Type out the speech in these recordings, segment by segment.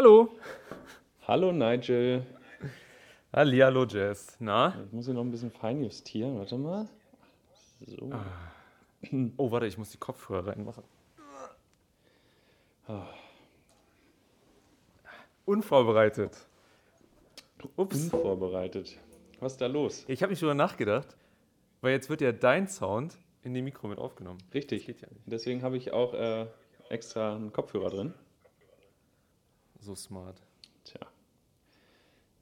Hallo. Hallo Nigel. Hallihallo Jess. Na? Ich muss hier noch ein bisschen fein justieren. Warte mal. So. Oh, warte, ich muss die Kopfhörer reinmachen. Unvorbereitet. Ups. Unvorbereitet. Was ist da los? Ich habe nicht drüber nachgedacht, weil jetzt wird ja dein Sound in dem Mikro mit aufgenommen. Richtig. Geht ja nicht. Deswegen habe ich auch äh, extra einen Kopfhörer drin. So smart. Tja.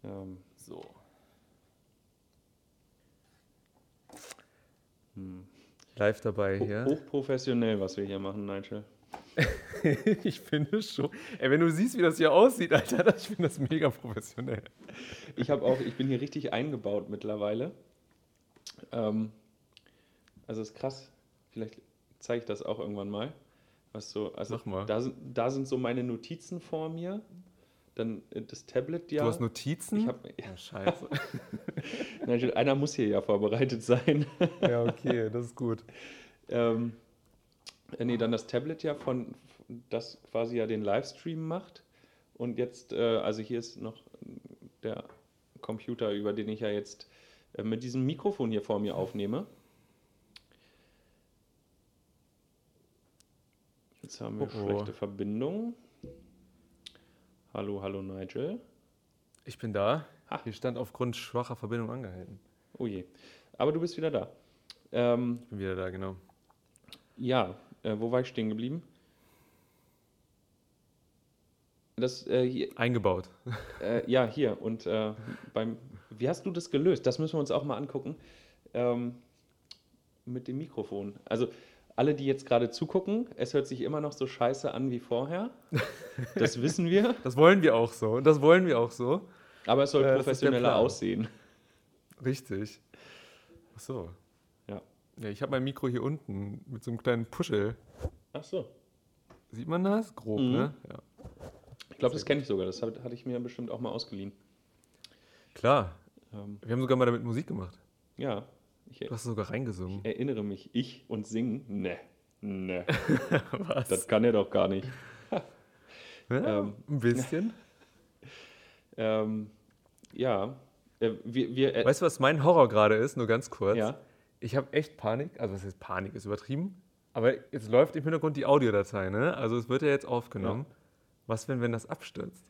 Ähm, So. Live dabei hier. hochprofessionell, was wir hier machen, Nigel. ich finde schon. Ey, wenn du siehst, wie das hier aussieht, Alter, ich finde das mega professionell. Ich habe auch, ich bin hier richtig eingebaut mittlerweile. Ähm, also ist krass. Vielleicht zeige ich das auch irgendwann mal. Was so, also Mach mal. Da, sind, da sind so meine Notizen vor mir. Dann äh, das Tablet ja. Du hast Notizen? ich hab, ja, oh, scheiße. Einer muss hier ja vorbereitet sein. ja, okay, das ist gut. ähm, äh, nee, dann das Tablet ja von, das quasi ja den Livestream macht. Und jetzt, äh, also hier ist noch der Computer, über den ich ja jetzt äh, mit diesem Mikrofon hier vor mir aufnehme. Jetzt haben wir Oh, oh. schlechte Verbindung. Hallo, hallo Nigel. Ich bin da. Ha. Hier stand aufgrund schwacher Verbindung angehalten. Oh je. Aber du bist wieder da. Ähm, Ich bin wieder da, genau. Ja, äh, wo war ich stehen geblieben? Das, äh, hier, Eingebaut. äh, ja, hier. Und äh, beim, wie hast du das gelöst? Das müssen wir uns auch mal angucken. Ähm, mit dem Mikrofon. Also, alle, die jetzt gerade zugucken, es hört sich immer noch so scheiße an wie vorher. Das wissen wir. Das wollen wir auch so. Und das wollen wir auch so. Aber es soll Äh, professioneller aussehen. Richtig. Ach so. Ja. Ja, ich habe mein Mikro hier unten mit so einem kleinen Puschel. Ach so. Sieht man das? Grob, Mhm. ne? Ja. Ich glaube, das kenne ich sogar. Das hat- hatte ich mir bestimmt auch mal ausgeliehen. Klar. Ähm, Wir haben sogar mal damit Musik gemacht. ja, ich Du hast sogar reingesungen. erinnere mich. Ich und singen? Ne. Ne. Was? Das kann er doch gar nicht. ja, ähm, ein bisschen. Ähm, ja, äh, wir, wir äh, Weißt du, was mein Horror gerade ist? Nur ganz kurz. ja, Ich habe echt Panik. Also, was heißt Panik? Ist übertrieben. Aber jetzt läuft im Hintergrund die Audiodatei, ne? Also, es wird ja jetzt aufgenommen. Was, wenn, wenn das abstürzt?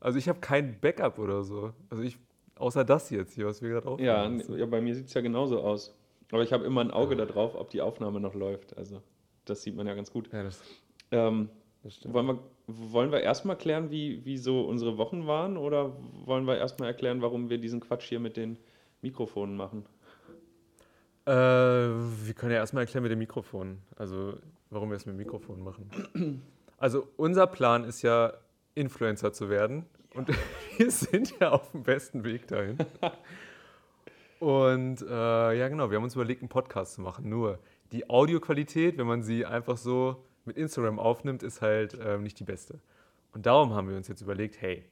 Also, ich habe kein Backup oder so. Also, ich, außer das jetzt hier, was wir gerade aufnehmen. ja, Weißt du? n- ja, bei mir sieht es ja genauso aus. Aber ich habe immer ein Auge darauf, ob die Aufnahme noch läuft. Also, das sieht man ja ganz gut. ja, das, Ähm, das stimmt. wollen wir, wollen wir erstmal klären, wie, wie so unsere Wochen waren? Oder wollen wir erstmal erklären, warum wir diesen Quatsch hier mit den Mikrofonen machen? Äh, wir können ja erstmal erklären mit dem Mikrofon. Also, warum wir es mit dem Mikrofon machen. Also, unser Plan ist ja, Influencer zu werden. Und wir sind ja auf dem besten Weg dahin. Und äh, ja, genau, wir haben uns überlegt, einen Podcast zu machen. Nur die Audioqualität, wenn man sie einfach so mit Instagram aufnimmt, ist halt ähm, nicht die beste. Und darum haben wir uns jetzt überlegt, hey,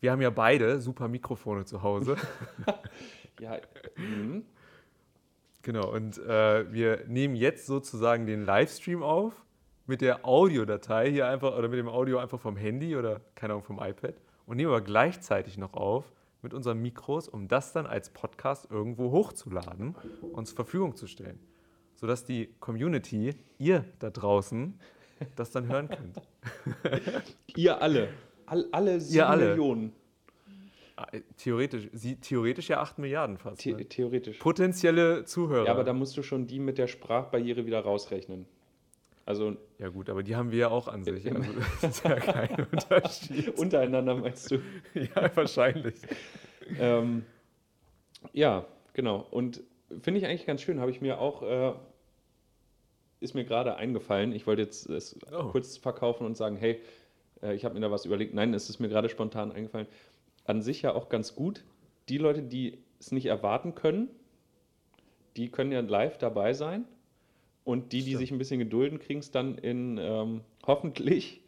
wir haben ja beide super Mikrofone zu Hause. Ja, mhm. Genau, und äh, wir nehmen jetzt sozusagen den Livestream auf mit der Audiodatei hier einfach oder mit dem Audio einfach vom Handy oder keine Ahnung vom iPad und nehmen aber gleichzeitig noch auf mit unseren Mikros, um das dann als Podcast irgendwo hochzuladen und zur Verfügung zu stellen, sodass die Community, ihr da draußen, das dann hören könnt. ihr alle. All, alle sieben alle. Millionen. Ah, äh, Theoretisch, sie, theoretisch ja 8 Milliarden fast. The Ne? theoretisch. Potenzielle Zuhörer. Ja, aber da musst du schon die mit der Sprachbarriere wieder rausrechnen. Also ja gut, aber die haben wir ja auch an sich. Also, das ist ja kein Unterschied. untereinander meinst du? Ja, wahrscheinlich. ähm, ja, genau. Und finde ich eigentlich ganz schön. Habe ich mir auch, äh, ist mir gerade eingefallen. Ich wollte jetzt es Oh. kurz verkaufen und sagen, hey, äh, ich habe mir da was überlegt. Nein, es ist mir gerade spontan eingefallen. An sich ja auch ganz gut. Die Leute, die es nicht erwarten können, die können ja live dabei sein. Und die, die sich ein bisschen gedulden, kriegen es dann in ähm, hoffentlich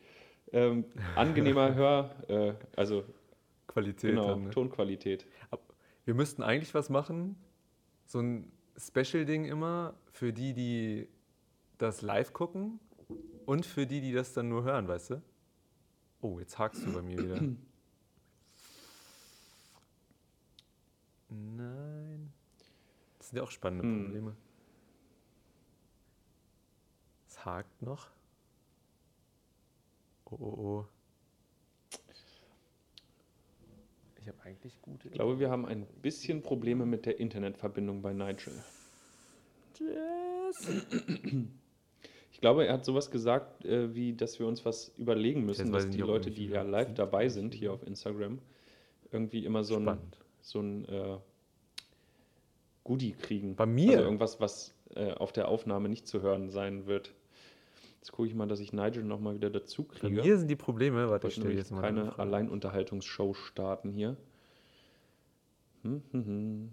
ähm, angenehmer Hör, äh, also Qualität genau, dann. Ne? Tonqualität. Wir müssten eigentlich was machen, so ein Special-Ding immer für die, die das live gucken und für die, die das dann nur hören, weißt du? Oh, jetzt hakst du bei mir wieder. Nein. Das sind ja auch spannende Hm. Es hakt noch. Oh, oh, oh. Ich habe eigentlich gute. Ich glaube, wir haben ein bisschen Probleme mit der Internetverbindung bei Nigel. Ich glaube, er hat sowas gesagt, äh, wie, dass wir uns was überlegen müssen, dass die Leute, die ja live dabei sind hier auf Instagram, irgendwie immer so ein, so ein äh, Goodie kriegen. Bei mir? Also irgendwas, was äh, auf der Aufnahme nicht zu hören sein wird. Jetzt gucke ich mal, dass ich Nigel nochmal wieder dazu kriege. mir sind die Probleme. Warte, ich stelle jetzt mal eine keine. Alleinunterhaltungsshow starten hier. Hm, hm, hm.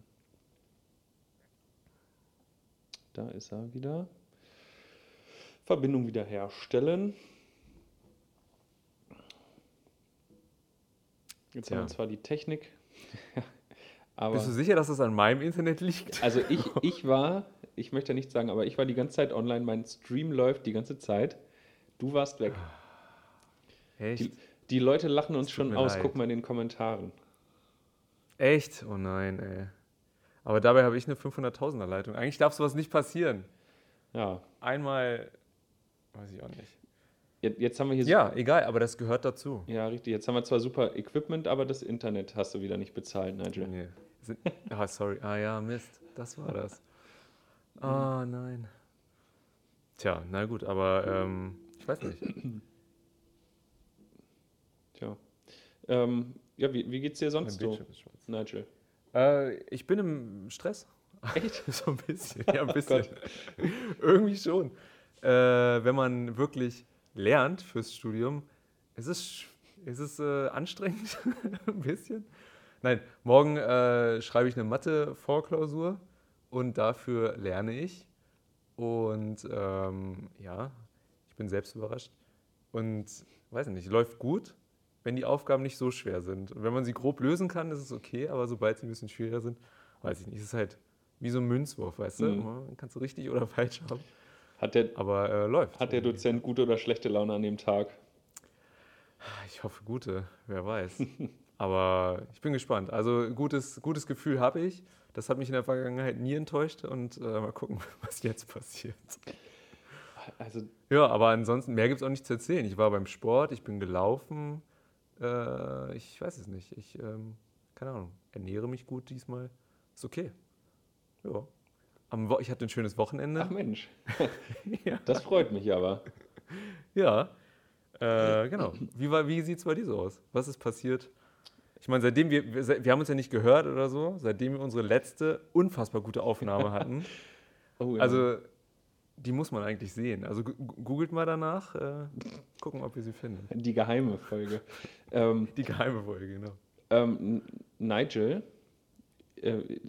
Da ist er wieder. Verbindung wiederherstellen. Jetzt Tja. haben wir zwar die Technik, aber Bist du sicher, dass das an meinem Internet liegt? also ich, ich war, ich möchte ja nicht sagen, aber ich war die ganze Zeit online, mein Stream läuft die ganze Zeit. Du warst weg. Echt? Die, die Leute lachen uns schon aus, leid. guck mal in den Kommentaren. Echt? Oh nein, ey. Aber dabei habe ich eine 500.000er Leitung. Eigentlich darf sowas nicht passieren. Ja, Einmal, weiß ich auch nicht. Jetzt, haben wir hier Ja, egal, aber das gehört dazu. Ja, richtig. Jetzt haben wir zwar super Equipment, aber das Internet hast du wieder nicht bezahlt, Nigel. Nee. Ah, sorry. Ah ja, Mist. Das war das. Ah, nein. Tja, na gut, aber ähm, ich weiß nicht. Tja. Ähm, ja, wie, wie geht's dir sonst so. Nigel? Äh, ich bin im Stress. Echt? so ein bisschen. Ja, ein bisschen. Irgendwie schon. Äh, wenn man wirklich lernt fürs Studium, ist es, ist es äh, anstrengend. ein bisschen. Nein, morgen äh, schreibe ich eine Mathe-Vorklausur und dafür lerne ich. Und ähm, ja, ich bin selbst überrascht. Und weiß nicht, läuft gut, wenn die Aufgaben nicht so schwer sind. Und wenn man sie grob lösen kann, ist es okay, aber sobald sie ein bisschen schwieriger sind, weiß ich nicht, ist es halt wie so ein Münzwurf, weißt du? Mhm. Kannst du richtig oder falsch haben, Hat der, aber äh, läuft. hat der Dozent gute oder schlechte Laune an dem Tag? Ich hoffe gute, wer weiß. aber ich bin gespannt. Also gutes, gutes Gefühl habe ich. Das hat mich in der Vergangenheit nie enttäuscht und äh, mal gucken, was jetzt passiert. Also, Ja, aber ansonsten, mehr gibt es auch nicht zu erzählen. Ich war beim Sport, ich bin gelaufen. Äh, ich weiß es nicht. Ich, ähm, keine Ahnung, ernähre mich gut diesmal. Ist okay. Ja. Ich hatte ein schönes Wochenende. ach Mensch, ja. das freut mich aber. ja. Äh, genau. Wie, war- wie sieht es bei dir so aus? Was ist passiert? Ich meine, seitdem wir, wir, wir haben uns ja nicht gehört oder so, seitdem wir unsere letzte unfassbar gute Aufnahme hatten. Oh, ja. Also, die muss man eigentlich sehen. Also googelt mal danach, äh, gucken, ob ihr sie finden. die geheime Folge. ähm, Die geheime Folge, genau. ähm, Nigel,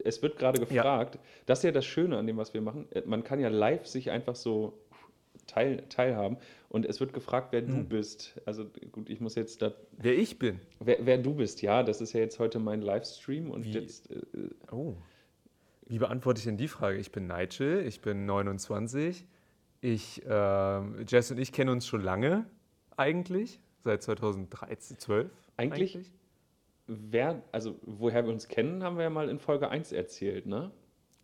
es wird gerade gefragt, das ist ja das Schöne an dem, was wir machen. Äh, Man kann ja live sich einfach so teil, teilhaben und es wird gefragt, wer du Hm. bist. Also gut, ich muss jetzt da, Wer ich bin. wer, wer du bist, ja, das ist ja jetzt heute mein Livestream und Wie? jetzt, äh, Oh. Wie beantworte ich denn die Frage? Ich bin Nigel, ich bin 29. Ich, ähm, Jess und ich kennen uns schon lange, eigentlich. Seit 2013, 12. Eigentlich- wer, also woher wir uns kennen, haben wir ja mal in Folge 1 erzählt, ne?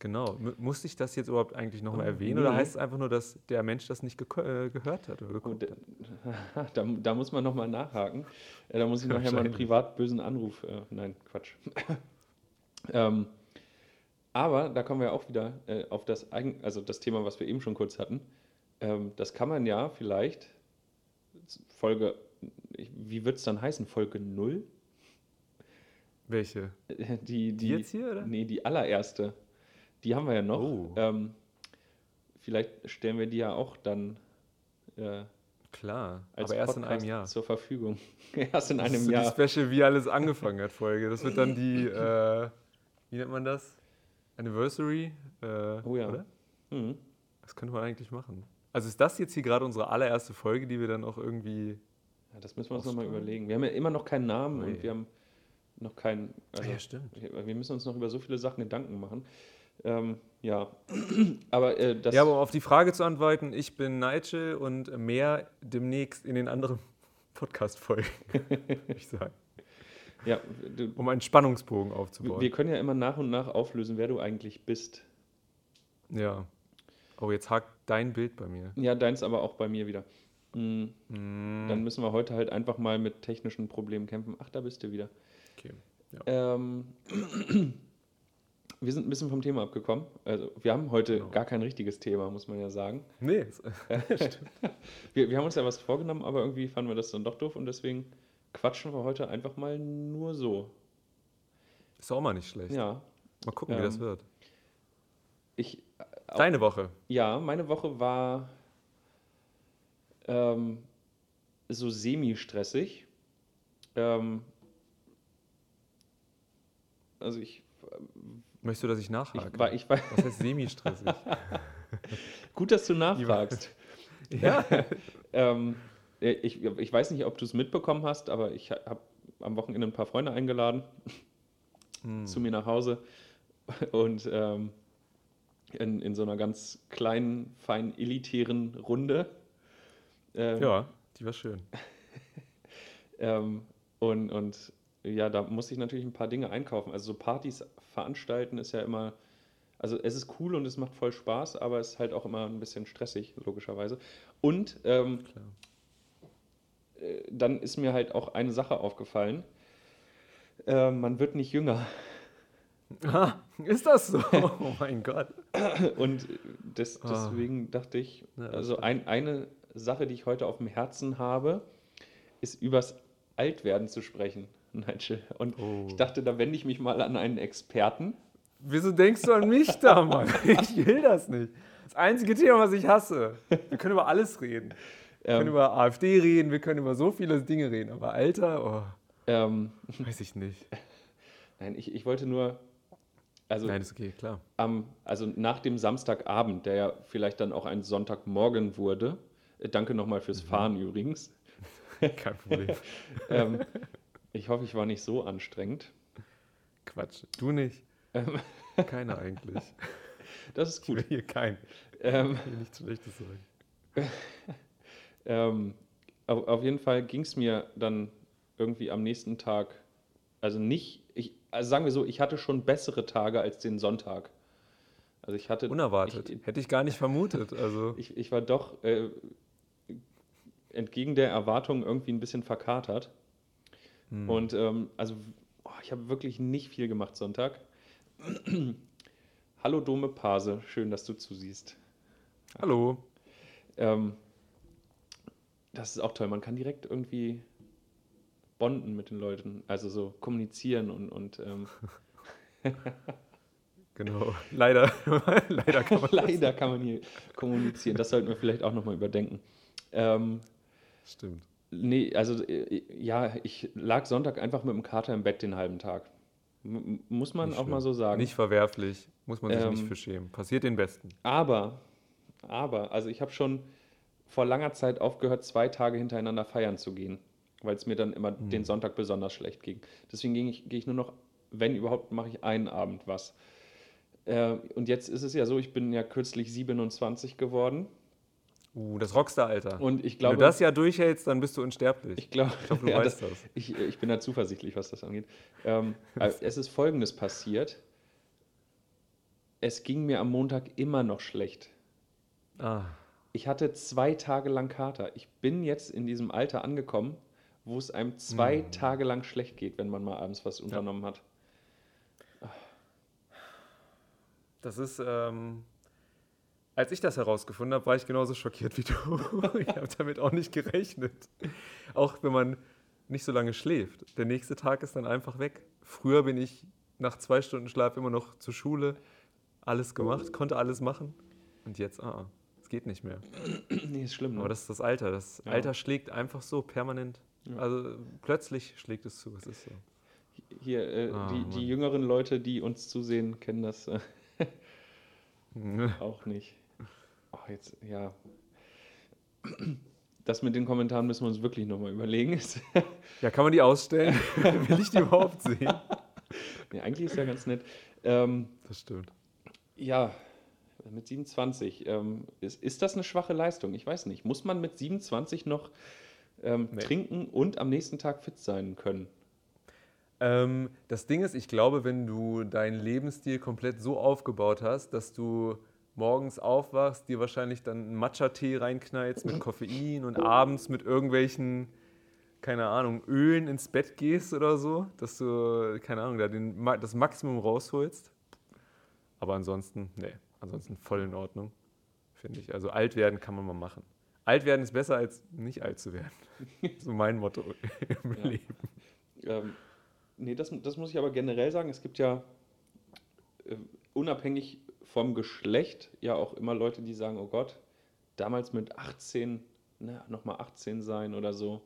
Genau. M musste ich das jetzt überhaupt eigentlich nochmal Oh, erwähnen? Oder heißt es einfach nur, dass der Mensch das nicht äh, gehört hat oder geguckt hat? da, da muss man nochmal nachhaken. Äh, Da muss ich nachher mal einen privat bösen Anruf. Äh, nein, Quatsch. ähm, aber da kommen wir auch wieder äh, auf das, eigen, also das Thema, was wir eben schon kurz hatten. Ähm, das kann man ja vielleicht Folge, wie wird es dann heißen? Folge 0? Welche? Die, Die jetzt hier, oder? Nee, die allererste. Die haben wir ja noch. Oh. Ähm, vielleicht stellen wir die ja auch dann äh, Klar. aber erst in Podcast einem Jahr. zur Verfügung. erst in Das ist einem so Jahr. Die Special, wie alles angefangen hat, Folge. Das wird dann die, äh, wie nennt man das? Anniversary? Äh, Oh ja. Oder? Mhm. Das könnte man eigentlich machen. Also ist das jetzt hier gerade unsere allererste Folge, die wir dann auch irgendwie. Ja, das müssen wir uns nochmal überlegen. Wir haben ja immer noch keinen Namen Ui. und wir haben noch keinen. Also, stimmt. wir müssen uns noch über so viele Sachen Gedanken machen. Ähm, ja, aber äh, das. Ja, aber um auf die Frage zu antworten, ich bin Nigel und mehr demnächst in den anderen Podcast-Folgen, würde ich sagen. Ja, du, Um einen Spannungsbogen aufzubauen. wir können ja immer nach und nach auflösen, wer du eigentlich bist. ja. Oh, jetzt hakt dein Bild bei mir. Ja, deins aber auch bei mir wieder. Mm, Mm, Dann müssen wir heute halt einfach mal mit technischen Problemen kämpfen. Ach, da bist du wieder. Okay. Ähm, wir sind ein bisschen vom Thema abgekommen. Also, wir haben heute Genau. gar kein richtiges Thema, muss man ja sagen. Nee, es- Wir, wir haben uns ja was vorgenommen, aber irgendwie fanden wir das dann doch doof und deswegen quatschen wir heute einfach mal nur so. ist auch mal nicht schlecht. Ja, Mal gucken, wie Ähm, das wird. ich, Au- Deine Woche. ja, meine Woche war ähm, so semi-stressig. Ähm, also ich, Möchtest du, dass ich nachhake? ich war, ich war, Was heißt semi-stressig? gut, dass du nachfragst. ja. Ähm, ich, ich weiß nicht, ob du es mitbekommen hast, aber ich habe am Wochenende ein paar Freunde eingeladen Hm. zu mir nach Hause und ähm, in, in so einer ganz kleinen, fein elitären Runde. Ähm, ja, die war schön. Ähm, und, und ja, da muss ich natürlich ein paar Dinge einkaufen. Also so Partys veranstalten ist ja immer, also es ist cool und es macht voll Spaß, aber es ist halt auch immer ein bisschen stressig, logischerweise. Und ähm, äh, dann ist mir halt auch eine Sache aufgefallen. Äh, man wird nicht jünger. Ah, ist das so? Oh mein Gott. Und des, Ah. deswegen dachte ich, also ein, eine Sache, die ich heute auf dem Herzen habe, ist übers Altwerden zu sprechen. Nigel. Und Oh. ich dachte, da wende ich mich mal an einen Experten. Wieso denkst du an mich da, Mann? Ich will das nicht. Das einzige Thema, was ich hasse. Wir können über alles reden. Wir können Ähm, über AfD reden, wir können über so viele Dinge reden. Aber Alter, oh, ähm, weiß ich nicht. nein, ich, ich wollte nur, also, Nein, ist okay, klar. am, also nach dem Samstagabend, der ja vielleicht dann auch ein Sonntagmorgen wurde, äh, danke nochmal fürs Mhm. Fahren übrigens. Kein Problem. ähm, ich hoffe, ich war nicht so anstrengend. Quatsch. Du nicht. Ähm, Keiner eigentlich. das ist gut. hier kein. Ähm, Ich will nichts Schlechtes sagen. Ähm, auf, jeden Fall ging es mir dann irgendwie am nächsten Tag, also nicht, ich, also sagen wir so, ich hatte schon bessere Tage als den Sonntag. Also ich hatte, Unerwartet. Ich, Hätte ich gar nicht vermutet. Also, ich, ich war doch äh, entgegen der Erwartungen irgendwie ein bisschen verkatert. Hm. Und ähm, also, oh, ich habe wirklich nicht viel gemacht Sonntag. Hallo Dome Pase, schön, dass du zusiehst. Hallo. Ähm, das ist auch toll. Man kann direkt irgendwie bonden mit den Leuten, also so kommunizieren und, und ähm, Genau. Leider, leider kann man. leider kann man hier kommunizieren. Das sollten wir vielleicht auch nochmal überdenken. Ähm, stimmt. Nee, also äh, ja, ich lag Sonntag einfach mit dem Kater im Bett den halben Tag. M muss man Nicht auch mal schlimm. so sagen. Nicht verwerflich. Muss man sich Ähm, nicht für schämen. Passiert den Besten. Aber, aber, also ich habe schon vor langer Zeit aufgehört, zwei Tage hintereinander feiern zu gehen, weil es mir dann immer Mhm. den Sonntag besonders schlecht ging. Deswegen gehe ich, gehe ich nur noch, wenn überhaupt, mache ich einen Abend was. Äh, und jetzt ist es ja so, ich bin ja kürzlich 27 geworden Uh, das Rockstar-Alter. und ich Wenn glaube, du das ja durchhältst, dann bist du unsterblich. ich glaube, Ich hoffe, du ja, weißt das, das. ich, ich bin da zuversichtlich, was das angeht. Ähm, äh, es ist Folgendes passiert. Es ging mir am Montag immer noch schlecht. Ah, Ich hatte zwei Tage lang Kater. Ich bin jetzt in diesem Alter angekommen, wo es einem zwei Hm. Tage lang schlecht geht, wenn man mal abends was unternommen hat. das ist. Ähm, als ich das herausgefunden habe, war ich genauso schockiert wie du. ich habe damit auch nicht gerechnet. Auch wenn man nicht so lange schläft. Der nächste Tag ist dann einfach weg. Früher bin ich nach zwei Stunden Schlaf immer noch zur Schule, alles gemacht, konnte alles machen. Und jetzt, ah, es geht nicht mehr. nee, ist schlimm. Ne? Aber das ist das Alter. Das Ja. Alter schlägt einfach so permanent. Ja. Also plötzlich schlägt es zu. Es ist so. Hier, äh, Ah, die, die jüngeren Leute, die uns zusehen, kennen das äh, auch nicht. Oh, jetzt, ja. Das mit den Kommentaren müssen wir uns wirklich nochmal überlegen. Ja, kann man die ausstellen? Will ich die überhaupt sehen? nee, eigentlich ist ja ganz nett. Ähm, Das stimmt. Ja, mit 27. Ähm, ist, ist das eine schwache Leistung? Ich weiß nicht. Muss man mit 27 noch ähm, Nee. trinken und am nächsten Tag fit sein können. Ähm, das Ding ist, ich glaube, wenn du deinen Lebensstil komplett so aufgebaut hast, dass du morgens aufwachst, dir wahrscheinlich dann einen Matcha-Tee reinknallst mit Koffein und abends mit irgendwelchen, keine Ahnung, Ölen ins Bett gehst oder so, dass du, keine Ahnung, da den, das Maximum rausholst. Aber ansonsten, nee, ansonsten voll in Ordnung, finde ich. Also alt werden kann man mal machen. Alt werden ist besser als nicht alt zu werden. so mein Motto im Ja. Leben. Ähm, nee, das, das muss ich aber generell sagen. Es gibt ja äh, unabhängig vom Geschlecht ja auch immer Leute, die sagen, oh Gott, damals mit 18, na, nochmal 18 sein oder so.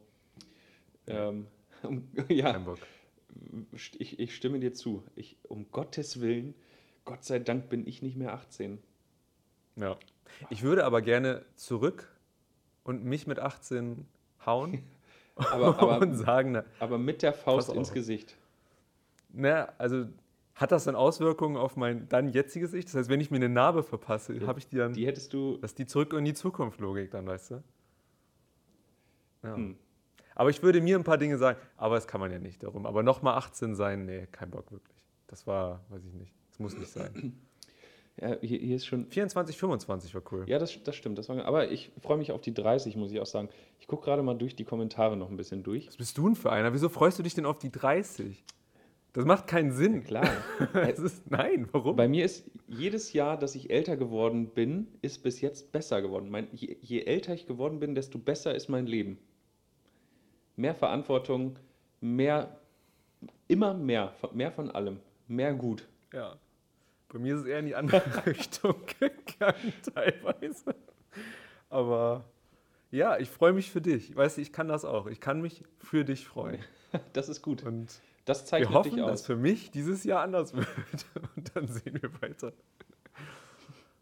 Ähm, ja, ich, ich stimme dir zu. Ich, um Gottes Willen, Gott sei Dank bin ich nicht mehr 18. Ja. Ich würde aber gerne zurück und mich mit 18 hauen Aber, aber, und sagen, na, aber mit der Faust ins. Gesicht. na, also hat das dann Auswirkungen auf mein dann jetziges Ich? Das heißt, wenn ich mir eine Narbe verpasse, Ja, habe ich die dann, Die hättest du. das ist die Zurück in die Zukunft Logik dann, weißt du? Ja. Hm. Aber ich würde mir ein paar Dinge sagen, aber das kann man ja nicht darum. Aber nochmal 18 sein, nee, kein Bock wirklich. Das war, weiß ich nicht, das muss nicht sein. Ja, hier, hier ist schon 24, 25 war cool. Ja, das, das stimmt. Das war, aber ich freue mich auf die 30, muss ich auch sagen. Ich gucke gerade mal durch die Kommentare noch ein bisschen durch. Was bist du denn für einer? Wieso freust du dich denn auf die 30? Das macht keinen Sinn. Klar. Es ist, nein, warum? Bei mir ist jedes Jahr, dass ich älter geworden bin, ist bis jetzt besser geworden. Mein, je, je älter ich geworden bin, desto besser ist mein Leben. Mehr Verantwortung, mehr, immer mehr, mehr von allem, mehr gut. Ja. Bei mir ist es eher in die andere Richtung gegangen, teilweise. Aber ja, ich freue mich für dich. Weißt du, ich kann das auch. Ich kann mich für dich freuen. Das ist gut. Und Das wir zeichnet hoffen, dich dass aus. für mich dieses Jahr anders wird. Und dann sehen wir weiter.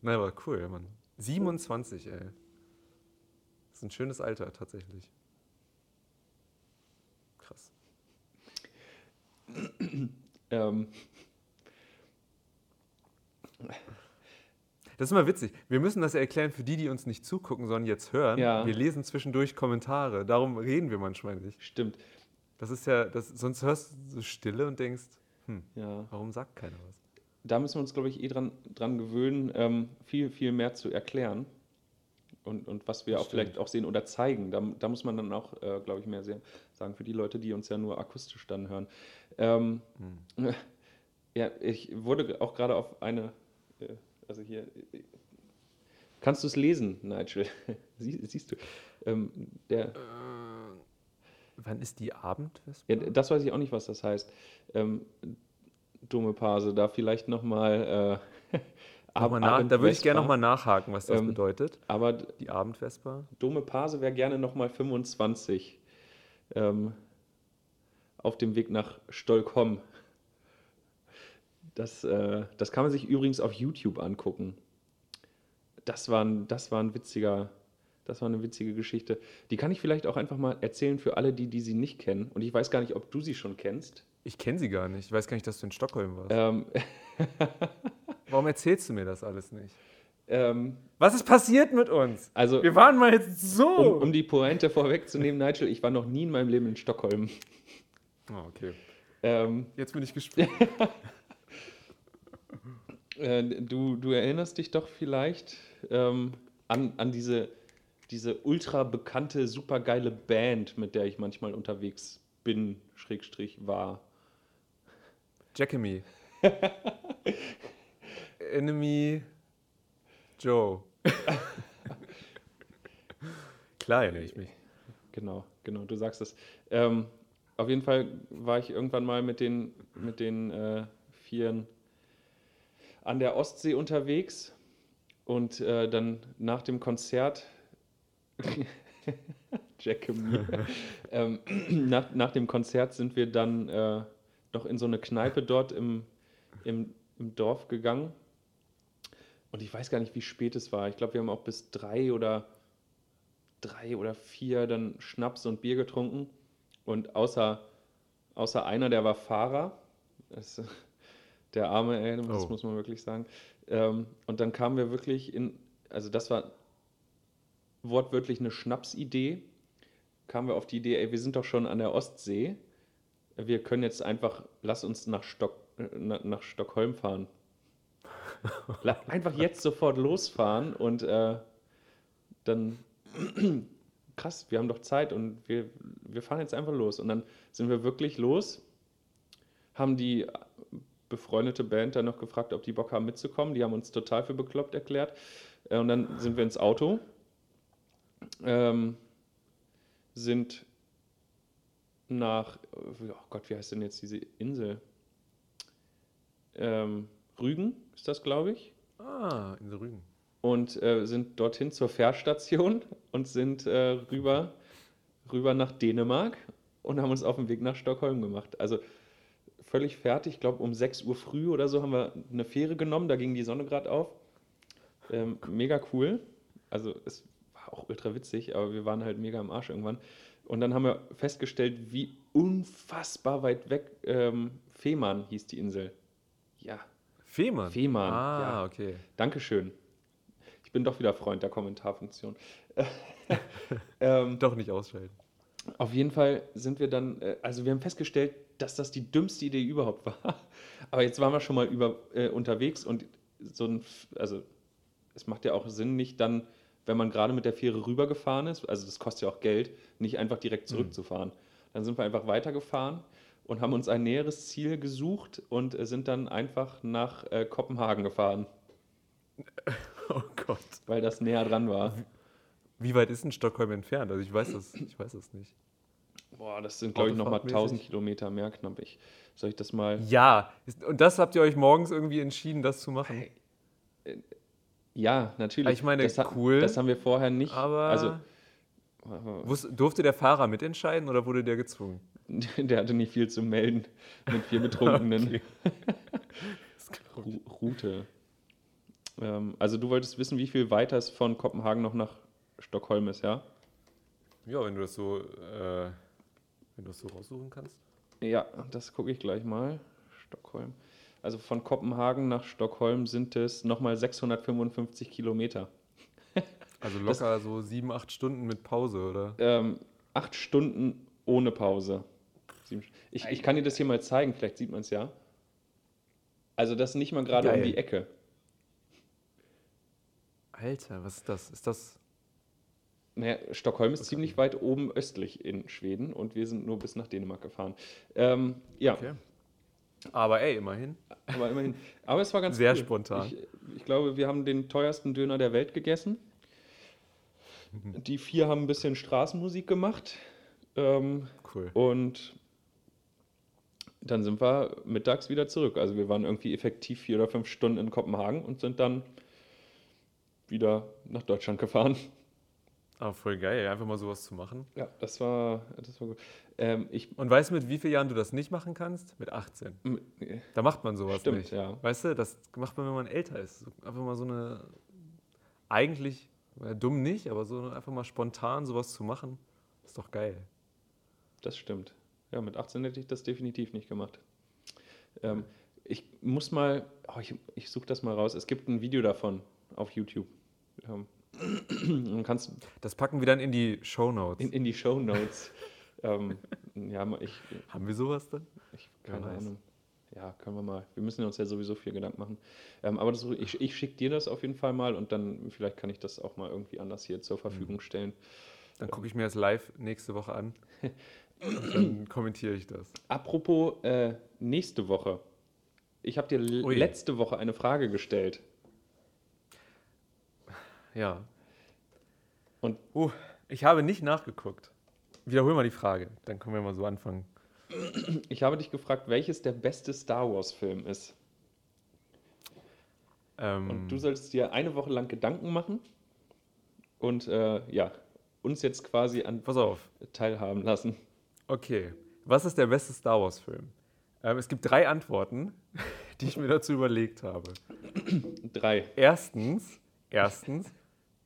Na, aber cool, Mann. 27, ey. Das ist ein schönes Alter, tatsächlich. Krass. Ähm, Das ist immer witzig. Wir müssen das ja erklären für die, die uns nicht zugucken, sondern jetzt hören. Ja. Wir lesen zwischendurch Kommentare. Darum reden wir manchmal nicht. stimmt. Das ist ja, das, sonst hörst du so Stille und denkst, hm, Ja. warum sagt keiner was? da müssen wir uns, glaube ich, eh dran, dran gewöhnen, ähm, viel, viel mehr zu erklären. Und, und was wir Das auch stimmt. vielleicht auch sehen oder zeigen. Da, da muss man dann auch, äh, glaube ich, mehr sehr sagen für die Leute, die uns ja nur akustisch dann hören. Ähm, Hm. ja, ich wurde auch gerade auf eine, äh, also hier, äh, kannst du es lesen, Nigel? Sie, siehst du. Ähm, der, Wann ist die Abendwespe? ja, das weiß ich auch nicht, was das heißt. Ähm, dumme Pase, da vielleicht nochmal. Äh, Nochmal nach, da würde ich gerne nochmal nachhaken, was das Ähm, bedeutet. Aber Die Abendvesper. dumme Pase wäre gerne nochmal 25. Ähm, auf dem Weg nach Stockholm. Das, äh, das kann man sich übrigens auf YouTube angucken. Das war ein, das war ein witziger, das war eine witzige Geschichte. Die kann ich vielleicht auch einfach mal erzählen für alle, die, die sie nicht kennen. Und ich weiß gar nicht, ob du sie schon kennst. Ich kenne sie gar nicht. Ich weiß gar nicht, dass du in Stockholm warst. Ähm, Warum erzählst du mir das alles nicht? ähm, Was ist passiert mit uns? also, Wir waren mal jetzt so. um, um die Pointe vorwegzunehmen, Nigel, ich war noch nie in meinem Leben in Stockholm. oh, okay. Ähm, Jetzt bin ich gespannt. Äh, du, du erinnerst dich doch vielleicht ähm, an, an diese, diese ultra bekannte, super geile Band, mit der ich manchmal unterwegs bin, Schrägstrich war. Jackamie. Enemy Joe. Klar erinnere ich mich. Genau, genau, du sagst es. Ähm, auf jeden Fall war ich irgendwann mal mit den, mit den äh, Vieren an der Ostsee unterwegs und äh, dann nach dem Konzert, Jackamie, ähm, nach, nach dem Konzert sind wir dann äh, noch in so eine Kneipe dort im, im, im Dorf gegangen. Und ich weiß gar nicht, wie spät es war. Ich glaube, wir haben auch bis drei oder drei oder vier dann Schnaps und Bier getrunken. Und außer, außer einer, der war Fahrer. Das, der Arme, ey, das Oh. muss man wirklich sagen. Ähm, und dann kamen wir wirklich in, also das war wortwörtlich eine Schnapsidee, kamen wir auf die Idee, ey, wir sind doch schon an der Ostsee. Wir können jetzt einfach, lass uns nach, Stock, äh, nach, nach Stockholm fahren. Einfach jetzt sofort losfahren und äh, dann, krass, wir haben doch Zeit und wir, wir fahren jetzt einfach los. Und dann sind wir wirklich los, haben die befreundete Band dann noch gefragt, ob die Bock haben mitzukommen. Die haben uns total für bekloppt erklärt. Äh, Und dann sind wir ins Auto, ähm, sind nach, oh Gott, wie heißt denn jetzt diese Insel? Ähm, Rügen ist das, glaube ich. Ah, in der Rügen. Und äh, sind dorthin zur Fährstation und sind äh, rüber, rüber nach Dänemark und haben uns auf den Weg nach Stockholm gemacht. Also völlig fertig. Ich glaube, um 6 Uhr früh oder so haben wir eine Fähre genommen. Da ging die Sonne gerade auf. Ähm, mega cool. Also es auch ultra witzig, aber wir waren halt mega am Arsch irgendwann. Und dann haben wir festgestellt, wie unfassbar weit weg ähm, Fehmarn hieß die Insel. Ja, Fehmarn. Fehmarn, Ah, ja. okay. Dankeschön. Ich bin doch wieder Freund der Kommentarfunktion. ähm, Doch nicht ausschalten. auf jeden Fall sind wir dann, äh, also wir haben festgestellt, dass das die dümmste Idee überhaupt war. Aber jetzt waren wir schon mal über, äh, unterwegs und so ein, also es macht ja auch Sinn, nicht dann, wenn man gerade mit der Fähre rübergefahren ist, also das kostet ja auch Geld, nicht einfach direkt zurückzufahren. Dann sind wir einfach weitergefahren und haben uns ein näheres Ziel gesucht und äh, sind dann einfach nach äh, Kopenhagen gefahren, Oh Gott. weil das näher dran war. Wie weit ist denn Stockholm entfernt? Also ich weiß das, ich weiß das nicht. Boah, das sind, glaube ich, nochmal Autofahrtmäßig? 1000 Kilometer mehr knapp. Ich, soll ich das mal. Ja, und das habt ihr euch morgens irgendwie entschieden, das zu machen. Ja, natürlich. Ich meine, das, cool, Das haben wir vorher nicht. Aber Also, durfte der Fahrer mitentscheiden oder wurde der gezwungen? der hatte nicht viel zu melden mit vier Betrunkenen. Route. Ähm, also, du wolltest wissen, wie viel weiter es von Kopenhagen noch nach Stockholm ist, ja? Ja, wenn du das so, äh, wenn du das so raussuchen kannst. Ja, das gucke ich gleich mal. Stockholm. Also von Kopenhagen nach Stockholm sind es nochmal 655 Kilometer. Also locker so sieben, acht Stunden mit Pause, oder? Ähm, acht Stunden ohne Pause. Ich, ich kann dir das hier mal zeigen, vielleicht sieht man es ja. Also das nicht mal gerade um die Ecke. Alter, was ist das? Ist das. Naja, Stockholm ist Okay. ziemlich weit oben östlich in Schweden und wir sind nur bis nach Dänemark gefahren. Ähm, ja, Okay. Aber ey, immerhin. aber immerhin. Aber es war ganz Sehr cool. spontan. Ich, ich glaube, wir haben den teuersten Döner der Welt gegessen. Mhm. Die vier haben ein bisschen Straßenmusik gemacht. Ähm, Cool. Und dann sind wir mittags wieder zurück. Also wir waren irgendwie effektiv vier oder fünf Stunden in Kopenhagen und sind dann wieder nach Deutschland gefahren. Aber voll geil, einfach mal sowas zu machen. Ja, das war, das war gut. Ähm, ich, Und weißt du, mit wie vielen Jahren du das nicht machen kannst? Mit 18. m- äh, Da macht man sowas Stimmt, nicht. ja. Weißt du, das macht man, wenn man älter ist. Einfach mal so eine, eigentlich, äh, dumm nicht, aber so einfach mal spontan sowas zu machen, ist doch geil. das stimmt. Ja, mit 18 hätte ich das definitiv nicht gemacht. Ähm, ich muss mal, oh, ich, ich suche das mal raus. Es gibt ein Video davon auf YouTube. Ähm, kannst Das packen wir dann in die Shownotes. in, in die Show Notes. ähm, ja, ich, Haben wir sowas dann? Ich, keine weiß. Ahnung. Ja, können wir mal. Wir müssen uns ja sowieso viel Gedanken machen. Ähm, aber das, ich, ich schicke dir das auf jeden Fall mal und dann vielleicht kann ich das auch mal irgendwie anders hier zur Verfügung Mhm. stellen. Dann gucke ich mir das live nächste Woche an. Dann kommentiere ich das. Apropos äh, nächste Woche. Ich habe dir Ui. letzte Woche eine Frage gestellt. Ja. Und- uh, ich habe nicht nachgeguckt. Wiederhol mal die Frage, dann können wir mal so anfangen. Ich habe dich gefragt, welches der beste Star Wars-Film ist. Ähm, Und du solltest dir eine Woche lang Gedanken machen und äh, ja, uns jetzt quasi an pass auf. teilhaben lassen. Okay. Was ist der beste Star Wars-Film? Ähm, es gibt drei Antworten, die ich mir dazu überlegt habe. Drei. Erstens, erstens,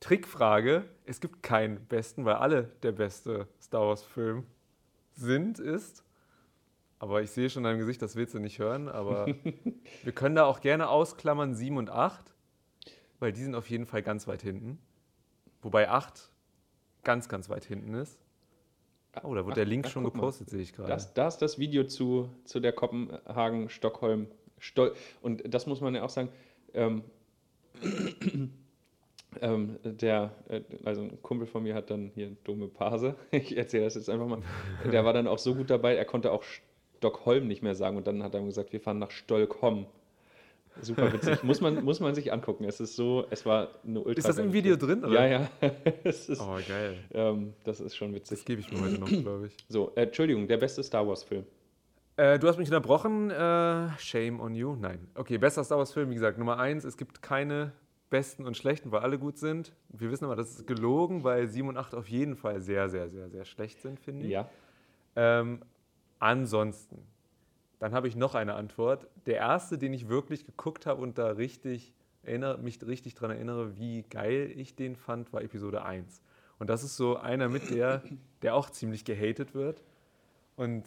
Trickfrage, es gibt keinen besten, weil alle der beste Star Wars-Film sind, ist. Aber ich sehe schon in deinem Gesicht, das willst du nicht hören, aber wir können da auch gerne ausklammern 7 und 8, weil die sind auf jeden Fall ganz weit hinten. Wobei 8 ganz, ganz weit hinten ist. Oh, da wurde Ach, der Link ach, schon mal. gepostet, sehe ich gerade. Das, da ist das Video zu, zu der Kopenhagen, Stockholm, Stol und das muss man ja auch sagen, ähm, ähm, der, äh, also ein Kumpel von mir hat dann hier dumme Pase, ich erzähle das jetzt einfach mal, der war dann auch so gut dabei, er konnte auch Stockholm nicht mehr sagen und dann hat er gesagt, wir fahren nach Stockholm. Super witzig, muss man, muss man sich angucken, es ist so, es war eine ultra Ist das im Video drin? Oder? Ja, ja, ist, Oh, geil. ähm, das ist schon witzig. Das gebe ich mir heute noch, glaube ich. So, äh, Entschuldigung, der beste Star Wars-Film. Äh, du hast mich unterbrochen. Äh, shame on you. Nein. Okay, bester Star Wars-Film, wie gesagt, Nummer eins. Es gibt keine besten und schlechten, weil alle gut sind. Wir wissen aber, das ist gelogen, weil 7 und 8 auf jeden Fall sehr, sehr, sehr, sehr schlecht sind, finde ich. Ja. Ähm, ansonsten, dann habe ich noch eine Antwort. Der erste, den ich wirklich geguckt habe und da richtig erinnere, mich richtig daran erinnere, wie geil ich den fand, war Episode 1. Und das ist so einer mit der, der auch ziemlich gehatet wird. Und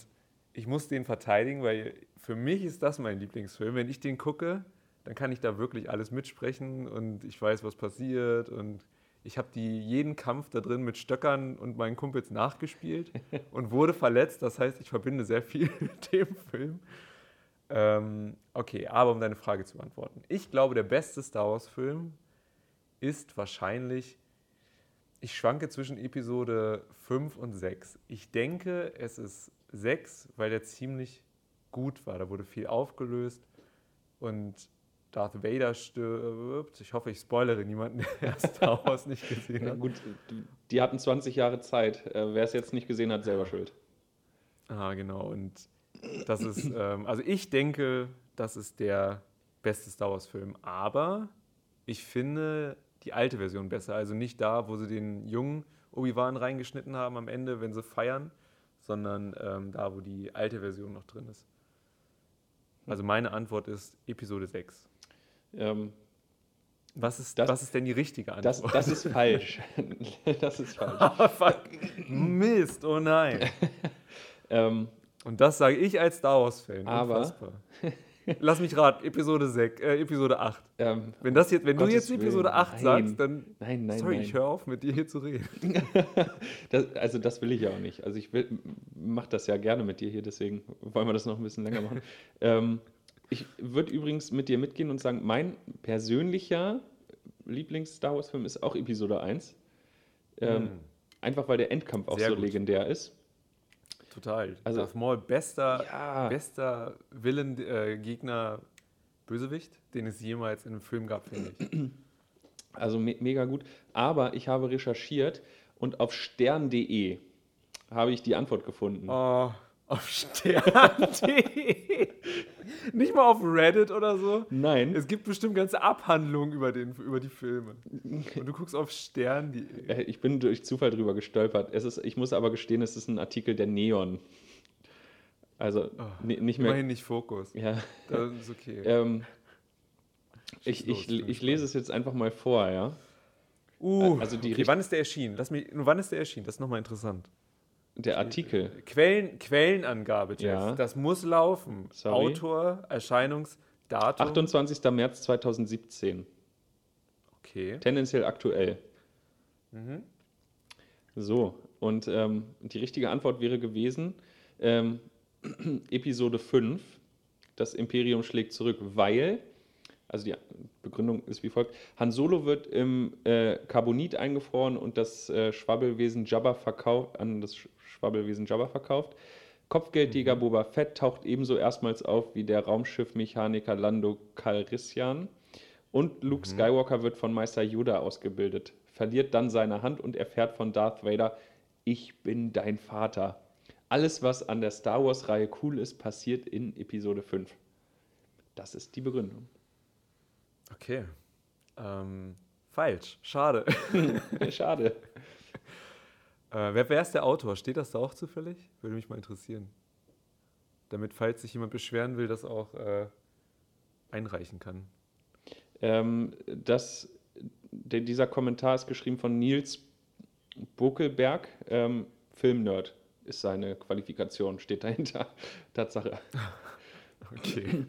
ich muss den verteidigen, weil für mich ist das mein Lieblingsfilm. Wenn ich den gucke, dann kann ich da wirklich alles mitsprechen und ich weiß, was passiert. Und ich habe die jeden Kampf da drin mit Stöckern und meinen Kumpels nachgespielt und wurde verletzt. Das heißt, ich verbinde sehr viel mit dem Film. Ähm, okay, aber um deine Frage zu beantworten. Ich glaube, der beste Star Wars-Film ist wahrscheinlich, ich schwanke zwischen Episode 5 und 6. Ich denke, es ist 6, weil der ziemlich gut war. Da wurde viel aufgelöst und Darth Vader stirbt. Ich hoffe, ich spoilere niemanden, der Star Wars nicht gesehen Ja, hat. gut, die hatten 20 Jahre Zeit. Äh, Wer es jetzt nicht gesehen hat, selber schuld. Ah, genau. Und das ist, ähm, also ich denke, das ist der beste Star Wars-Film. Aber ich finde die alte Version besser. Also nicht da, wo sie den jungen Obi-Wan reingeschnitten haben am Ende, wenn sie feiern, sondern ähm, da, wo die alte Version noch drin ist. Also meine Antwort ist Episode 6. Ähm, Was ist, Das- was ist denn die richtige das, Antwort? das ist falsch. das ist falsch. Ah, fuck. Mist, oh nein. Ähm, Und das sage ich als Star Wars-Fan. Aber-. Lass mich raten, Episode 6, äh, Episode 8. ähm, Wenn, das jetzt, wenn du jetzt Episode Willen, 8 nein. sagst, dann. nein, nein, sorry, nein. ich höre auf, mit dir hier zu reden. Das, also das will ich ja auch nicht. Also ich will, mach das ja gerne mit dir hier, deswegen wollen wir das noch ein bisschen länger machen. ähm, ich würde übrigens mit dir mitgehen und sagen, mein persönlicher Lieblings-Star Wars-Film ist auch Episode 1. Ähm, Hm. Einfach weil der Endkampf auch Sehr so gut. legendär ist. Total. Also- Darth Maul, bester, Ja. bester Villain, äh, Gegner, Bösewicht, den es jemals in einem Film gab, finde ich. Also me mega gut. Aber ich habe recherchiert und auf stern.de habe ich die Antwort gefunden. Oh, auf Stern.de. Nicht mal auf Reddit oder so. Nein. Es gibt bestimmt ganze Abhandlungen über, den, über die Filme. Und du guckst auf Stern.de. Äh, Ich bin durch Zufall drüber gestolpert. Es ist, ich muss aber gestehen, es ist ein Artikel der Neon. Also Oh, ni- nicht mehr. Immerhin nicht Fokus. Ja, Das ist okay. ähm, ich, los, ich, bin ich lese es jetzt einfach mal vor, ja. Uh, also die okay, wann ist der erschienen? Lass mich, nur wann ist der erschienen? Das ist nochmal interessant. Der Artikel. Quellen, Quellenangabe, Jeff. Ja. Das muss laufen. Sorry. Autor, Erscheinungsdatum. 28. März 2017. Okay. Tendenziell aktuell. Mhm. So, und ähm, die richtige Antwort wäre gewesen, ähm, Episode 5, das Imperium schlägt zurück, weil, also die Begründung ist wie folgt, Han Solo wird im äh, Carbonit eingefroren und das äh, Schwabbelwesen Jabba verkauft, an das Sch- Schwabbelwesen Jabba verkauft. Kopfgeldjäger Boba Fett taucht ebenso erstmals auf wie der Raumschiffmechaniker Lando Calrissian. Und Luke Skywalker wird von Meister Yoda ausgebildet, verliert dann seine Hand und erfährt von Darth Vader, ich bin dein Vater. Alles, was an der Star Wars-Reihe cool ist, passiert in Episode 5. Das ist die Begründung. Okay. Ähm, falsch. Schade. Schade. äh, wer, wer ist der Autor? Steht das da auch zufällig? Würde mich mal interessieren. Damit, falls sich jemand beschweren will, das auch äh, einreichen kann. Ähm, das, der, dieser Kommentar ist geschrieben von Nils Buckelberg, ähm, Filmnerd ist seine Qualifikation, steht dahinter. Tatsache. Okay.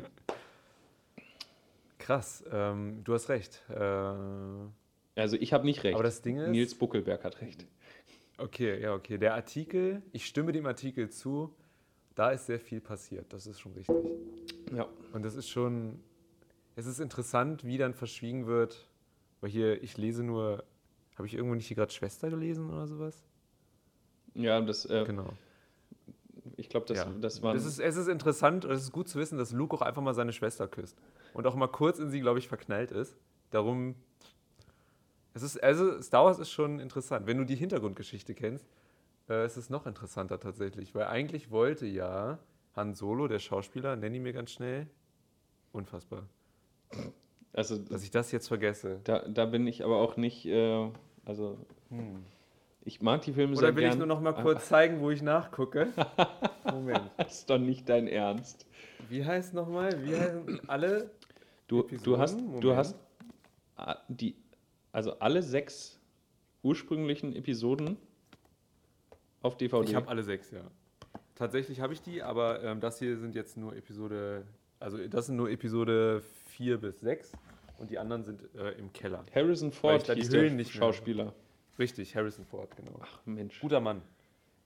Krass. Ähm, du hast recht. Äh, Also ich habe nicht recht. aber das Ding ist. Nils Buckelberg hat recht. Okay, ja, okay. Der Artikel, ich stimme dem Artikel zu, da ist sehr viel passiert. Das ist schon richtig. Ja. Und das ist schon, es ist interessant, wie dann verschwiegen wird, weil hier, ich lese nur, habe ich irgendwo nicht hier gerade Schwester gelesen oder sowas? Ja, das, äh, Genau. ich glaube, das, ja. das war. es, ist, es ist interessant und es ist gut zu wissen, dass Luke auch einfach mal seine Schwester küsst. Und auch mal kurz in sie, glaube ich, verknallt ist. Darum, es ist, also Star Wars ist schon interessant. Wenn du die Hintergrundgeschichte kennst, äh, ist es noch interessanter tatsächlich. Weil eigentlich wollte ja Han Solo, der Schauspieler, nenn ihn mir ganz schnell, unfassbar, also, dass ich das jetzt vergesse. da, da bin ich aber auch nicht. Äh, also, ich mag die Filme sehr Oder will gern. ich nur noch mal kurz zeigen, wo ich nachgucke? Moment. Das ist doch nicht dein Ernst. Wie heißt nochmal? Wie heißen alle? Du, Episoden? du hast, du hast ah, die, also alle sechs ursprünglichen Episoden auf DVD. Ich habe alle sechs, ja. Tatsächlich habe ich die, aber ähm, das hier sind jetzt nur Episode, also das sind nur Episode 4 bis 6 und die anderen sind äh, im Keller. Harrison Ford hieß Höhlen der nicht mehr- Schauspieler. Richtig, Harrison Ford, genau. Ach Mensch. Guter Mann.